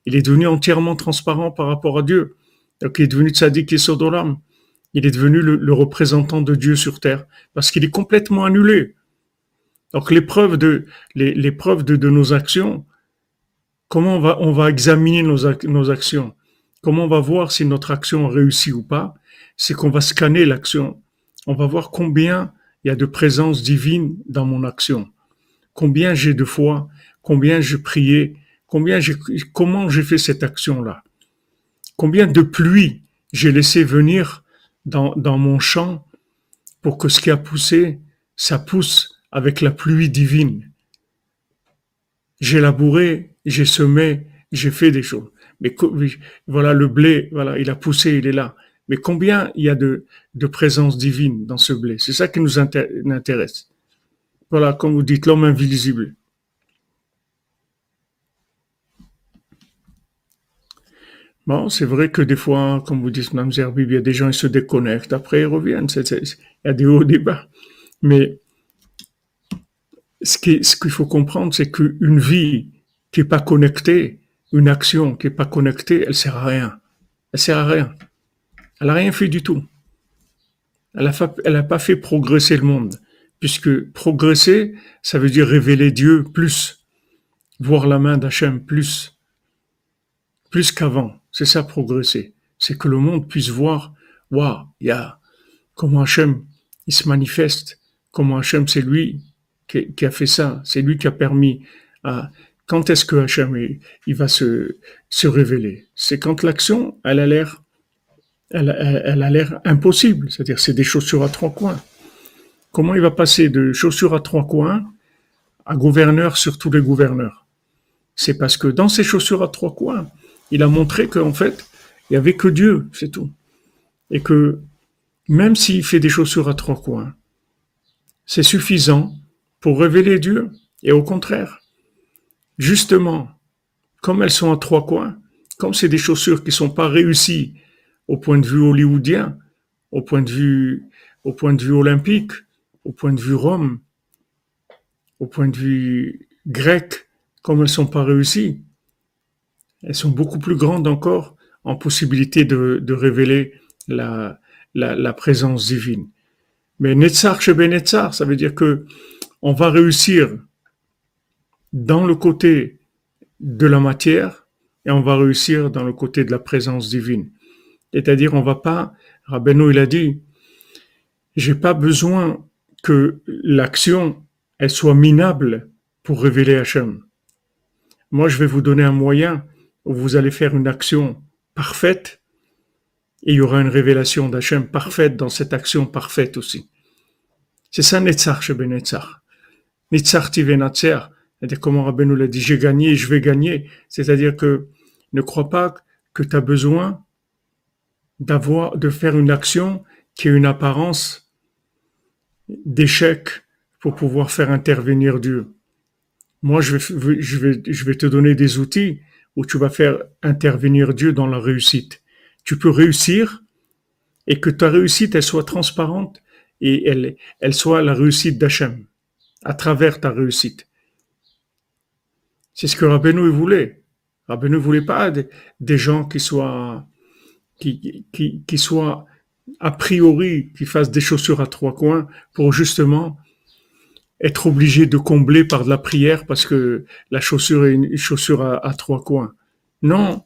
Il est devenu entièrement transparent par rapport à Dieu. Donc, il est devenu tzaddik et sodolam. Il est devenu le, représentant de Dieu sur terre parce qu'il est complètement annulé. Donc, l'épreuve de, l'épreuve de, nos actions, comment on va, on va examiner nos, actions? Comment on va voir si notre action a réussi ou pas? C'est qu'on va scanner l'action. On va voir combien il y a de présence divine dans mon action. Combien j'ai de foi, combien je priais, Combien comment j'ai fait cette action-là? Combien de pluie j'ai laissé venir dans, dans mon champ pour que ce qui a poussé, ça pousse avec la pluie divine? J'ai labouré, j'ai semé, j'ai fait des choses. Mais voilà, le blé, voilà, il a poussé, il est là. Mais combien il y a de, de présence divine dans ce blé? C'est ça qui nous intéresse. Voilà, comme vous dites, l'homme invisible. Bon, c'est vrai que des fois, comme vous dites, Mme Zerbib, il y a des gens qui se déconnectent, après ils reviennent. il y a des hauts débats. Mais ce qu'il ce faut comprendre, c'est qu'une vie qui n'est pas connectée, une action qui n'est pas connectée, elle sert à rien. Elle sert à rien. Elle n'a rien fait du tout. Elle n'a pas fait progresser le monde. Puisque progresser, ça veut dire révéler Dieu plus, voir la main d'Hachem plus, plus qu'avant. C'est ça progresser. C'est que le monde puisse voir, waouh, il y a comment Hachem, il se manifeste, comment Hachem, c'est lui qui, a fait ça, c'est lui qui a permis à, quand est-ce que Hachem, il, va se, se révéler? C'est quand l'action, elle a l'air, elle, elle a l'air impossible. C'est-à-dire, c'est des chaussures à trois coins. Comment il va passer de chaussures à trois coins à gouverneur sur tous les gouverneurs? C'est parce que dans ces chaussures à trois coins, il a montré qu'en fait, il n'y avait que Dieu, c'est tout. Et que même s'il fait des chaussures à trois coins, c'est suffisant pour révéler Dieu. Et au contraire, justement, comme elles sont à trois coins, comme c'est des chaussures qui ne sont pas réussies au point de vue hollywoodien, au point de vue, au point de vue olympique, au point de vue Rome, au point de vue grec, comme elles ne sont pas réussies, elles sont beaucoup plus grandes encore en possibilité de, révéler la, présence divine. Mais Netzar chez Netzar, ça veut dire que on va réussir dans le côté de la matière et on va réussir dans le côté de la présence divine. C'est-à-dire, on va pas, Rabbeinu, il a dit, j'ai pas besoin que l'action, elle soit minable pour révéler Hachem. Moi, je vais vous donner un moyen vous allez faire une action parfaite et il y aura une révélation d'Hachem parfaite dans cette action parfaite aussi. C'est ça Netzach chez Benetzach. Netzach Tivenatzer, c'est-à-dire comment Rabbeinu l'a dit, j'ai gagné, je vais gagner. C'est-à-dire que ne crois pas que tu as besoin d'avoir, de faire une action qui a une apparence d'échec pour pouvoir faire intervenir Dieu. Moi, je vais, je vais, je vais te donner des outils où tu vas faire intervenir Dieu dans la réussite. Tu peux réussir et que ta réussite, elle soit transparente et elle, soit la réussite d'Hachem à travers ta réussite. C'est ce que Rabbeinu voulait. Rabbeinu voulait pas des, gens qui soient, qui, qui soient a priori, qui fassent des chaussures à trois coins pour justement être obligé de combler par de la prière parce que la chaussure est une chaussure à, trois coins. Non.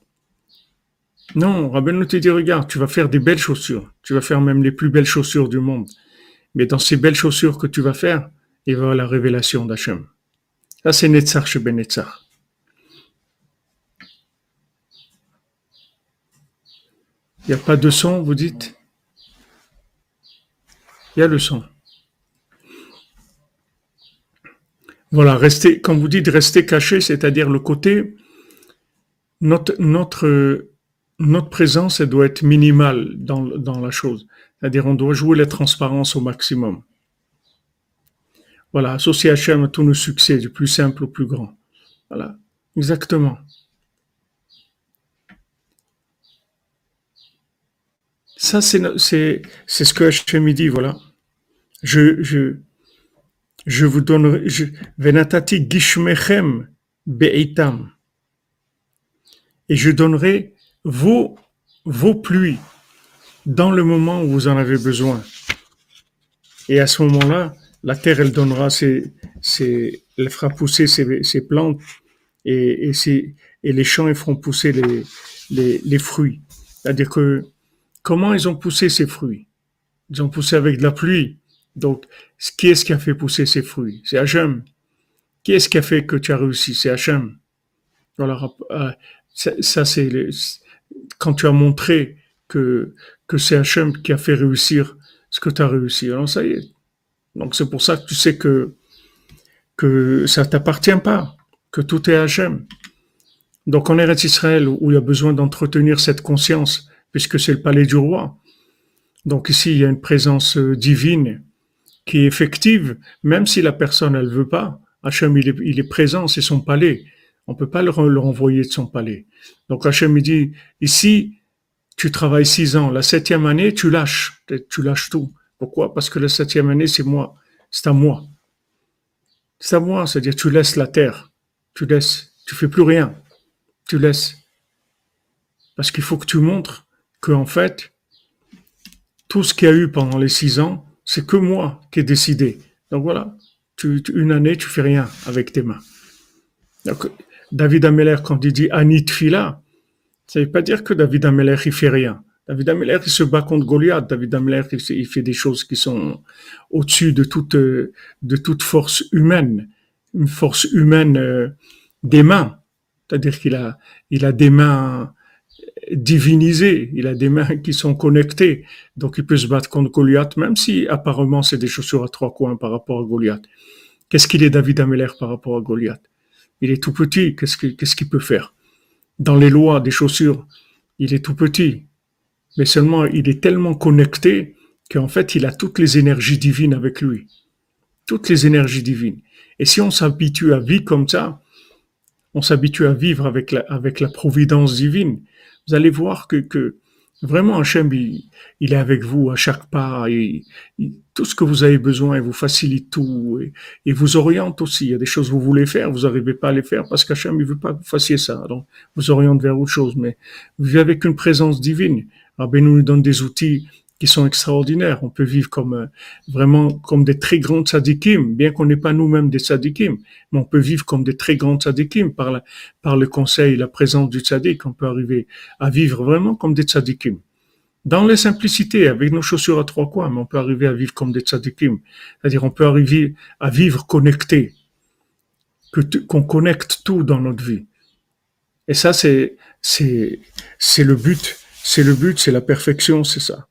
Non, Rabbeinu te dit, regarde, tu vas faire des belles chaussures. Tu vas faire même les plus belles chaussures du monde. Mais dans ces belles chaussures que tu vas faire, il va y avoir la révélation d'Hachem. Ça, c'est Netzar chez Benetzar. Il n'y a pas de son, vous dites? Il y a le son. Voilà, rester, quand vous dites rester caché, c'est-à-dire le côté, notre, notre, notre présence, doit être minimale dans, dans la chose. C'est-à-dire, on doit jouer la transparence au maximum. Voilà, associer Hachem à tous nos succès, du plus simple au plus grand. Voilà, exactement. Ça, c'est ce que Hachem dit, voilà. Je, je, je vous donnerai, venatati gishmechem beitam. Et je donnerai vos, vos pluies dans le moment où vous en avez besoin. Et à ce moment-là, la terre, elle donnera ses, ses elle fera pousser ses, ses plantes et, et, ses, et les champs, ils feront pousser les, les, les fruits. C'est-à-dire que, comment ils ont poussé ces fruits? Ils ont poussé avec de la pluie. Donc, qui est-ce qui a fait pousser ces fruits? C'est Hachem. Qui est-ce qui a fait que tu as réussi? C'est Hachem. Voilà, euh, ça, c'est quand tu as montré que, que c'est Hachem qui a fait réussir ce que tu as réussi. Alors ça y est. Donc c'est pour ça que tu sais que que ça t'appartient pas, que tout est Hachem. Donc en Eretz Israël, où il y a besoin d'entretenir cette conscience, puisque c'est le palais du roi. Donc ici, il y a une présence euh, divine qui est effective, même si la personne, elle veut pas. Hachem, il est, il est présent, c'est son palais. On peut pas le, renvoyer de son palais. Donc Hachem, il dit, ici, tu travailles six ans. La septième année, tu lâches. Tu lâches tout. Pourquoi? Parce que la septième année, c'est moi. C'est à moi. C'est à moi. C'est-à-dire, tu laisses la terre. Tu laisses. Tu fais plus rien. Tu laisses. Parce qu'il faut que tu montres que, en fait, tout ce qu'il y a eu pendant les six ans, c'est que moi qui ai décidé. Donc voilà. Tu, une année, tu fais rien avec tes mains. Donc, David Ameller, quand il dit Anit Fila, ça ne veut pas dire que David Ameller, il fait rien. David Ameller, il se bat contre Goliath. David Ameller, il fait des choses qui sont au-dessus de toute, de toute force humaine. Une force humaine euh, des mains. C'est-à-dire qu'il a, il a des mains divinisées. Il a des mains qui sont connectées. Donc, il peut se battre contre Goliath, même si apparemment c'est des chaussures à trois coins par rapport à Goliath. Qu'est-ce qu'il est David Ameller par rapport à Goliath? Il est tout petit. Qu'est-ce qu'il peut faire? dans les lois des chaussures, il est tout petit, mais seulement il est tellement connecté qu'en fait il a toutes les énergies divines avec lui. Toutes les énergies divines. Et si on s'habitue à vivre comme ça, on s'habitue à vivre avec la providence divine, vous allez voir que, Vraiment, Hachem, il, il, est avec vous à chaque pas. Et, tout ce que vous avez besoin, il vous facilite tout. Et, il vous oriente aussi. Il y a des choses que vous voulez faire, vous n'arrivez pas à les faire parce qu'Hachem, il veut pas que vous fassiez ça. Donc, vous oriente vers autre chose. Mais vous vivez avec une présence divine. Rabbi nous donne des outils qui sont extraordinaires. On peut vivre comme euh, vraiment comme des très grandes sadikim, bien qu'on n'est pas nous-mêmes des sadikim, mais on peut vivre comme des très grandes sadikim par, la, par le conseil, la présence du sadik. On peut arriver à vivre vraiment comme des sadikim. Dans les simplicités, avec nos chaussures à trois coins, mais on peut arriver à vivre comme des tzadikim. C'est-à-dire, on peut arriver à vivre connecté, que qu'on connecte tout dans notre vie. Et ça, c'est, c'est, c'est le but. C'est le but, c'est la perfection, c'est ça.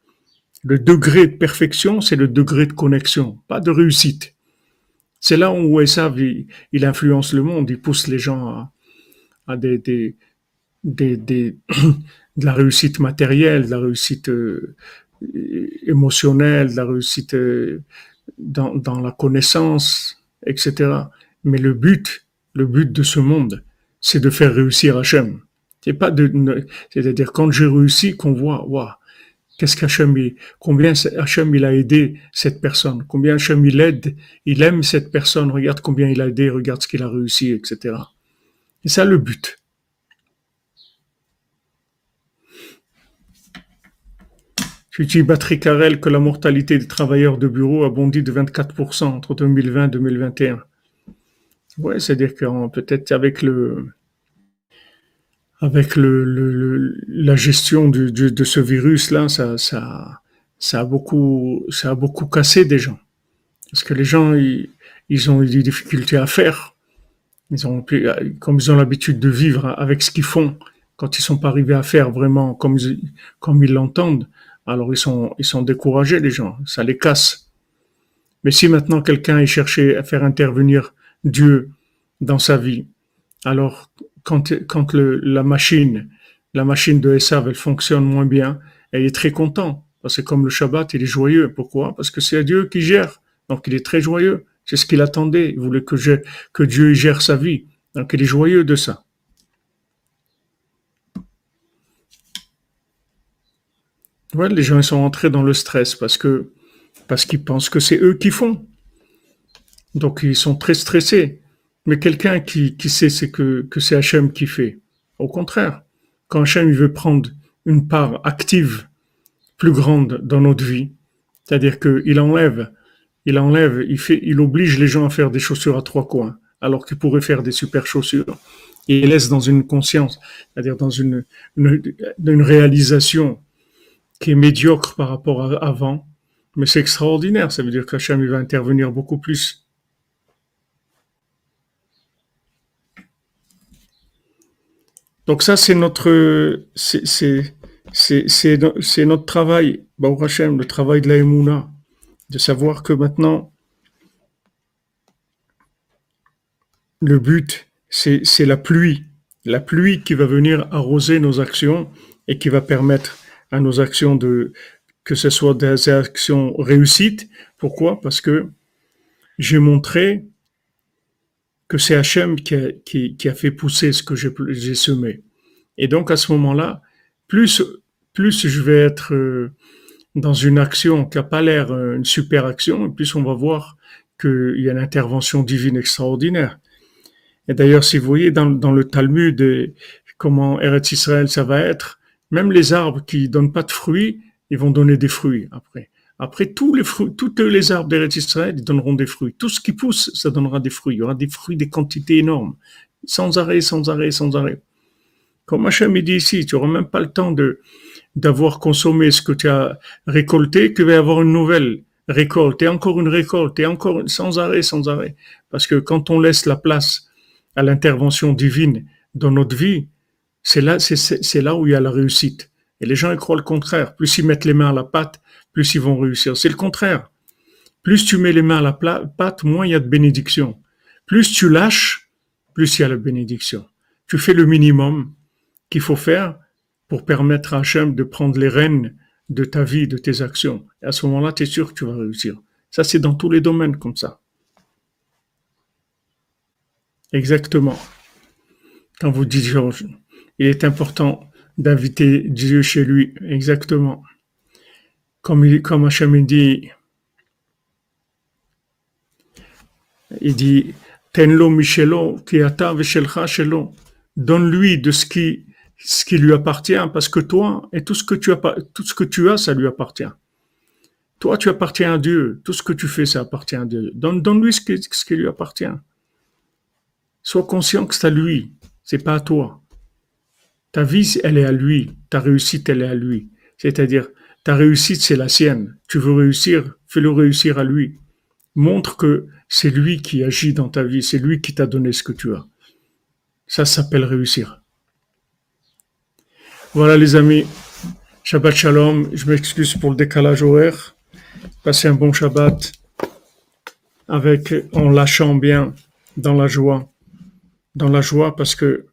Le degré de perfection, c'est le degré de connexion, pas de réussite. C'est là où Esav, il, il, influence le monde, il pousse les gens à, de la réussite matérielle, de la réussite euh, émotionnelle, de la réussite euh, dans, la connaissance, etc. Mais le but, le but de ce monde, c'est de faire réussir Hachem. C'est-à-dire quand j'ai réussi, qu'on voit, waouh, Qu'est-ce qu'Hachem, combien Hachem il a aidé cette personne, combien Hachem il aide, il aime cette personne, regarde combien il a aidé, regarde ce qu'il a réussi, etc. Et ça le but. Dis, Patrick Carrel, que la mortalité des travailleurs de bureau a bondi de 24% entre 2020 et 2021. Ouais, c'est-à-dire que peut-être avec le, avec le, la gestion de ce virus-là, ça, ça, ça, a beaucoup, ça a beaucoup cassé des gens. Parce que les gens, ils, ont eu des difficultés à faire. Ils ont, comme ils ont l'habitude de vivre avec ce qu'ils font, quand ils sont pas arrivés à faire vraiment comme ils, comme ils l'entendent, alors ils sont, ils sont découragés, les gens. Ça les casse. Mais si maintenant quelqu'un est cherché à faire intervenir Dieu dans sa vie, alors quand, la machine, la machine de Esav, elle fonctionne moins bien, elle est très content. Parce que comme le Shabbat, il est joyeux. Pourquoi? Parce que c'est Dieu qui gère. Donc il est très joyeux. C'est ce qu'il attendait. Il voulait que, Dieu gère sa vie. Donc il est joyeux de ça. Les gens sont entrés dans le stress parce que parce qu'ils pensent que c'est eux qui font. Donc ils sont très stressés. Mais quelqu'un qui, sait c'est que, c'est Hachem qui fait. Au contraire, quand Hachem veut prendre une part active plus grande dans notre vie, c'est-à-dire qu'il enlève, il enlève, il fait, oblige les gens à faire des chaussures à trois coins, alors qu'ils pourraient faire des super chaussures. Et il laisse dans une conscience, c'est-à-dire dans une, une, réalisation qui est médiocre par rapport à avant. Mais c'est extraordinaire. Ça veut dire qu'Hachem, va intervenir beaucoup plus Donc ça, c'est notre, travail, Baruch le travail de la de savoir que maintenant, le but, c'est c'est la pluie. La pluie qui va venir arroser nos actions et qui va permettre à nos actions de, que ce soit des actions réussites. Pourquoi? Parce que j'ai montré que c'est Hachem qui a, qui, qui a fait pousser ce que j'ai semé. Et donc, à ce moment-là, plus, plus je vais être euh, dans une action qui n'a pas l'air euh, une super action, plus on va voir qu'il y a une intervention divine extraordinaire. Et d'ailleurs, si vous voyez dans, dans le Talmud euh, comment Eretz Israël ça va être, même les arbres qui donnent pas de fruits, ils vont donner des fruits après. Après, tous les fruits, tous les arbres d'Eretz Israël, donneront des fruits. Tout ce qui pousse, ça donnera des fruits. Il y aura des fruits, des quantités énormes. Sans arrêt, sans arrêt, sans arrêt. Comme Hachem dit ici, tu n'auras même pas le temps de, d'avoir consommé ce que tu as récolté, que va y avoir une nouvelle récolte, et encore une récolte, et encore sans arrêt, sans arrêt. Parce que quand on laisse la place à l'intervention divine dans notre vie, c'est là, c'est, là où il y a la réussite. Et les gens ils croient le contraire. Plus ils mettent les mains à la pâte, plus ils vont réussir. C'est le contraire. Plus tu mets les mains à la pâte, moins il y a de bénédiction. Plus tu lâches, plus il y a la bénédiction. Tu fais le minimum qu'il faut faire pour permettre à Hachem de prendre les rênes de ta vie, de tes actions. Et à ce moment-là, tu es sûr que tu vas réussir. Ça, c'est dans tous les domaines comme ça. Exactement. Quand vous dites il est important d'inviter Dieu chez lui. Exactement. Comme, il, comme Hachem dit, il dit, Tenlo Michelo, Kiata Veshelcha Shelo. Donne-lui de ce qui ce qui lui appartient parce que toi et tout ce que tu as, tout ce que tu as, ça lui appartient. Toi, tu appartiens à Dieu. Tout ce que tu fais, ça appartient à Dieu. Donne, donne-lui ce qui, ce qui lui appartient. Sois conscient que c'est à lui. C'est pas à toi. Ta vie, elle est à lui. Ta réussite, elle est à lui. C'est-à-dire, ta réussite, c'est la sienne. Tu veux réussir, fais-le réussir à lui. Montre que c'est lui qui agit dans ta vie. C'est lui qui t'a donné ce que tu as. Ça s'appelle réussir. Voilà les amis, Shabbat Shalom, je m'excuse pour le décalage horaire. Passez un bon Shabbat avec, en lâchant bien, dans la joie. Dans la joie parce que,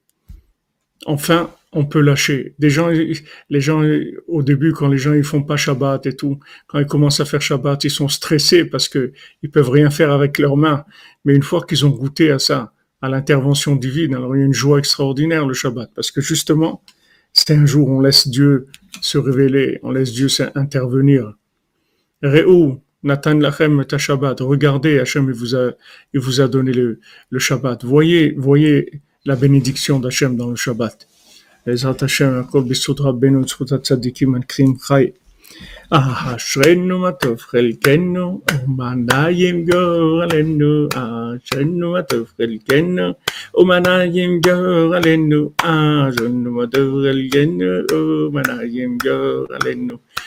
enfin, on peut lâcher. Des gens, les gens, au début, quand les gens ils font pas Shabbat et tout, quand ils commencent à faire Shabbat, ils sont stressés parce que ils peuvent rien faire avec leurs mains. Mais une fois qu'ils ont goûté à ça, à l'intervention divine, alors il y a une joie extraordinaire le Shabbat parce que justement, c'est un jour où on laisse Dieu se révéler, on laisse Dieu intervenir. Re'u, Nathan Lachem ta Shabbat. Regardez, Hachem il vous a, il vous a donné le, le Shabbat. Voyez, voyez la bénédiction d'Hachem dans le Shabbat. בעזרת השם, הכל בזכות רבנו, בזכות הצדיקים הנקרים חי. אשרנו מה טוב חלקנו, ומנעים גורלנו, אשרנו מה טוב חלקנו, ומנעים גורלנו, אשרנו מה טוב חלקנו, ומנעים גורלנו.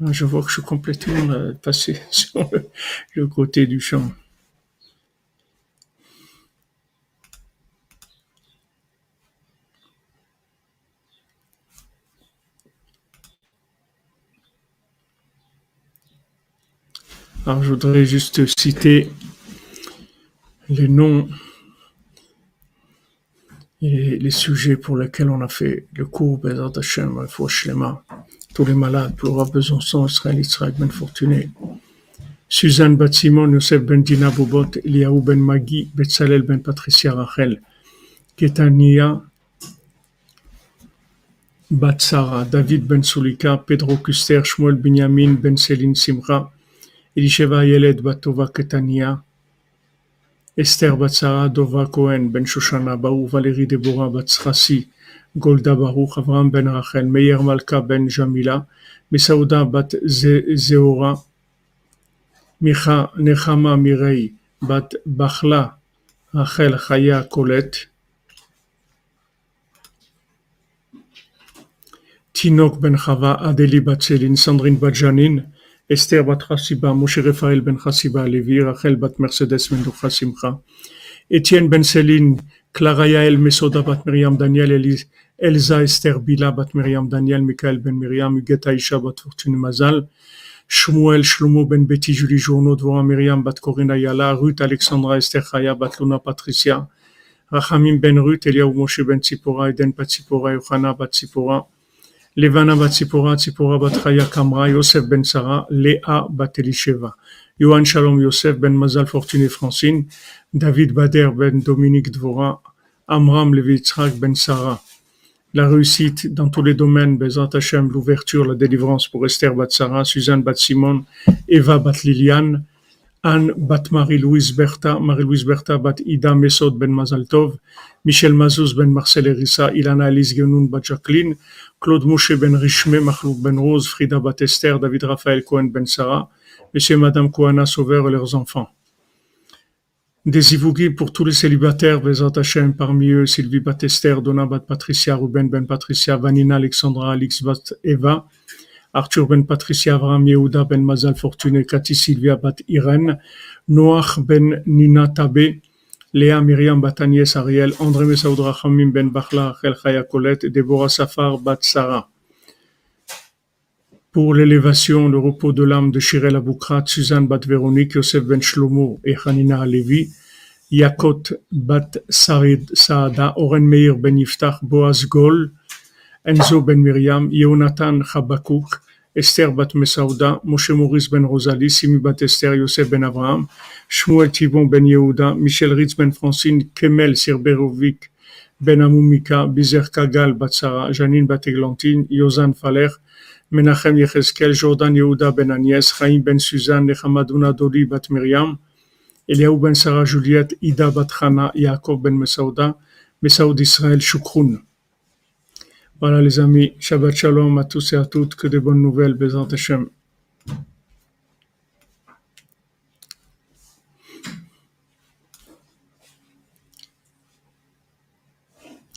Je vois que je suis complètement euh, passé sur le côté du champ. Alors, je voudrais juste citer les noms et les sujets pour lesquels on a fait le cours Bezat Hashem, tous les malades, Flora Besançon, Israël Israël Ben Fortuné, Suzanne Batsimon, Youssef Ben Dina Bobot, Eliaou Ben Magui, Betzalel Ben Patricia Rachel, Ketania Batsara, David Ben Soulika, Pedro Custer, Shmuel Binyamin, Ben Céline Simra, Elisheva Yeled Batova Ketania, Esther Batsara, Dova Cohen, Ben Shoshana Baou, Valérie Deborah Batsrassi, Golda Baruch, Avram Ben Rachel, Meyer Malka ben Jamila, Misauda Bat zehora, Micha Nechama Mirei, Bat Bachla, Rachel Chaya, Kolet Tinoch Ben Khava, Adeli Batseline, Sandrin Badjanin, Esther Bat Hassiba Moshe Rafael ben Hassiba Levi, Rachel Bat Mercedes ben Khasimcha, Etienne Ben Selin, Clara Yael Mesoda bat Miriam Daniel, Elsa Esther Bila bat Miriam Daniel, Michael ben Miriam, Huguette Aisha bat Fortune Mazal, Shmuel Shlomo ben Betty Julie Journaud, Dvora Miriam bat Corinna Yala, Ruth Alexandra Esther Chaya bat Luna Patricia, Rachamim ben Ruth, Eliaou Moshe ben Tzipora, Eden bat Tzipora, Yohana bat Tzipora, Levana bat Tzipora, Tzipora bat Chaya Kamra, Yosef ben Sarah, Léa bat Elisheva, Yohan Shalom Yosef ben Mazal Fortuné Francine, David Bader ben Dominique Dvora, Amram Levi ben Sarah. La réussite dans tous les domaines, Bezat Hashem, l'ouverture, la délivrance pour Esther bat Sarah, Suzanne bat Simon, Eva bat Liliane, Anne bat Marie-Louise Bertha, Marie-Louise Bertha bat Ida Mesod ben Mazaltov, Michel Mazouz ben Marcel Erissa, Ilana Alice Genoun bat Jacqueline, Claude Mouché ben Richme, Mahlouk ben Rose, Frida bat Esther, David Raphaël Cohen ben Sarah, Monsieur et Madame Kouana Sauveur et leurs enfants. Des Ivougi pour tous les célibataires, Bezat Hashem, parmi eux Sylvie bat Esther, Donna bat Patricia, Ruben ben Patricia, Vanina Alexandra, Alix bat Eva, Arthur ben Patricia, Avraham Yehuda ben Mazal Fortuné, Cathy Sylvia bat Irène, Noach ben Nina Tabé, Léa Myriam bat Agnès Ariel, André Messaoud Rachamim ben Bachla, Rachel Chaya Colette, Deborah Safar bat Sarah. Pour l'élévation, le repos de l'âme de Shirel Aboukrat, Suzanne bat Véronique, Yosef ben Shlomo et Hanina Alevi, Yakot bat Saada, Oren Meir ben Yiftach, Boaz Gol, Enzo ben Miriam, Yonatan Chabakuk, Esther bat Mesauda, Moshe Maurice ben Rosalie, Simi bat Esther, Yosef ben Abraham, Shmuel Tivon ben Yehuda, Michel Ritz ben Francine, Kemel Sirberovic ben Amumika, Bizer Kagal bat Sarah, Janine bat Eglantine, Yozan Menachem Yecheskel, Jordan Yehuda ben Agnès, Chaim ben Suzanne, Nechamadouna Doli bat Miriam, Eliaou ben Sarah Juliette, Ida bat Chana, Yaakov ben Mesauda, Mesaoud Israël Shukroun. Voilà les amis, Shabbat Shalom à tous et à toutes, que de bonnes nouvelles, Bezant Hashem.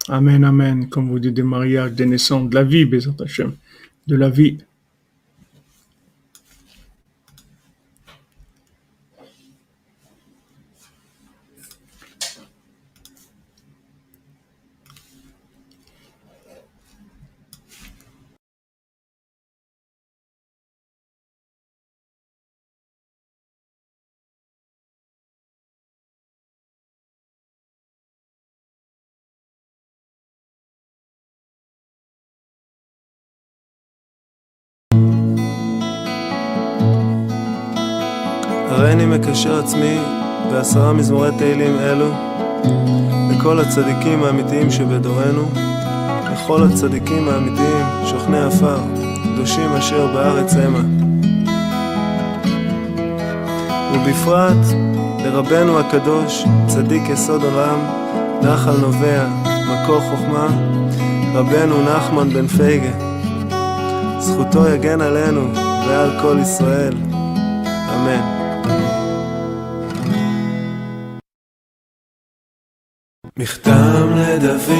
Amen, Amen, comme vous dites, des mariages, des naissances, de la vie, Bezant Hashem, de la vie. עצמי בעשרה מזמורי תהילים אלו לכל הצדיקים האמיתיים שבדורנו, לכל הצדיקים האמיתיים שוכני עפר, קדושים אשר בארץ המה. ובפרט לרבנו הקדוש, צדיק יסוד עולם, נחל נובע, מקור חוכמה, רבנו נחמן בן פייגה. זכותו יגן עלינו ועל כל ישראל. אמן. מכתם לדוד,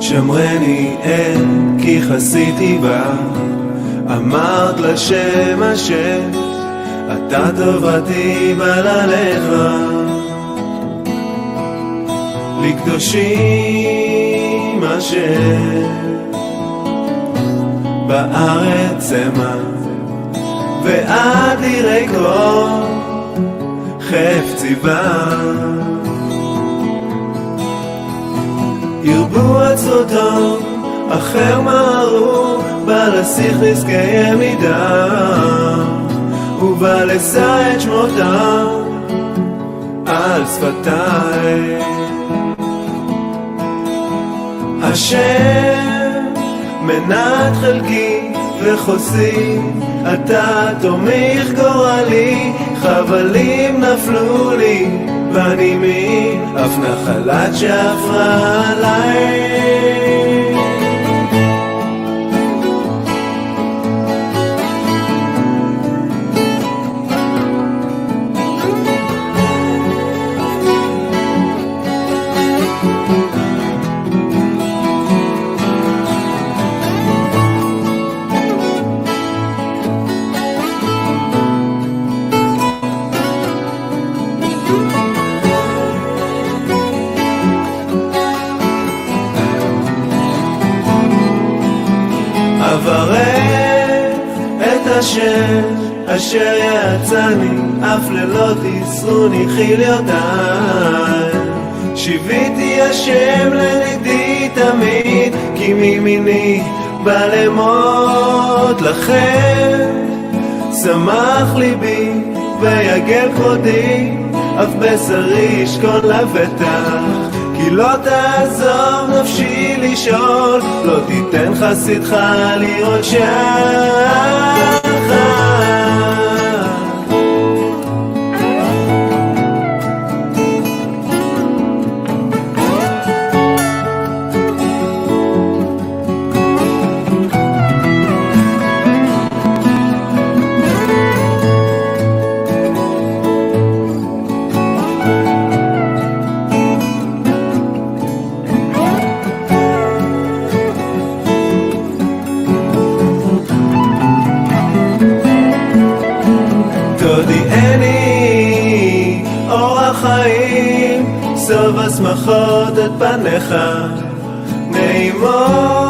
שמרני אין כי חסיתי בה, אמרת לשם השם, אתה טובתי בלעליך. לקדושים אשר בארץ המה, ועד לירי כל חפציבה. ירבו עצותיו, אחר מהרו, בא לשיח נזקי מידה, ובא לשא את שמותם על שפתיי. השם מנת חלקי וחוסי, אתה תומך גורלי, חבלים נפלו לי, ואני מאף נחלת שעברה עליי אשר יצאני, אף לילות יסרוני חיליותיי. שיוויתי השם לנגדי תמיד, כי מימיני בא למות לכם. שמח ליבי ויגל כבודי, אף בשרי ישכון לבטח. כי לא תעזוב נפשי לשאול, לא תיתן חסידך לראות שחר. خم نیمان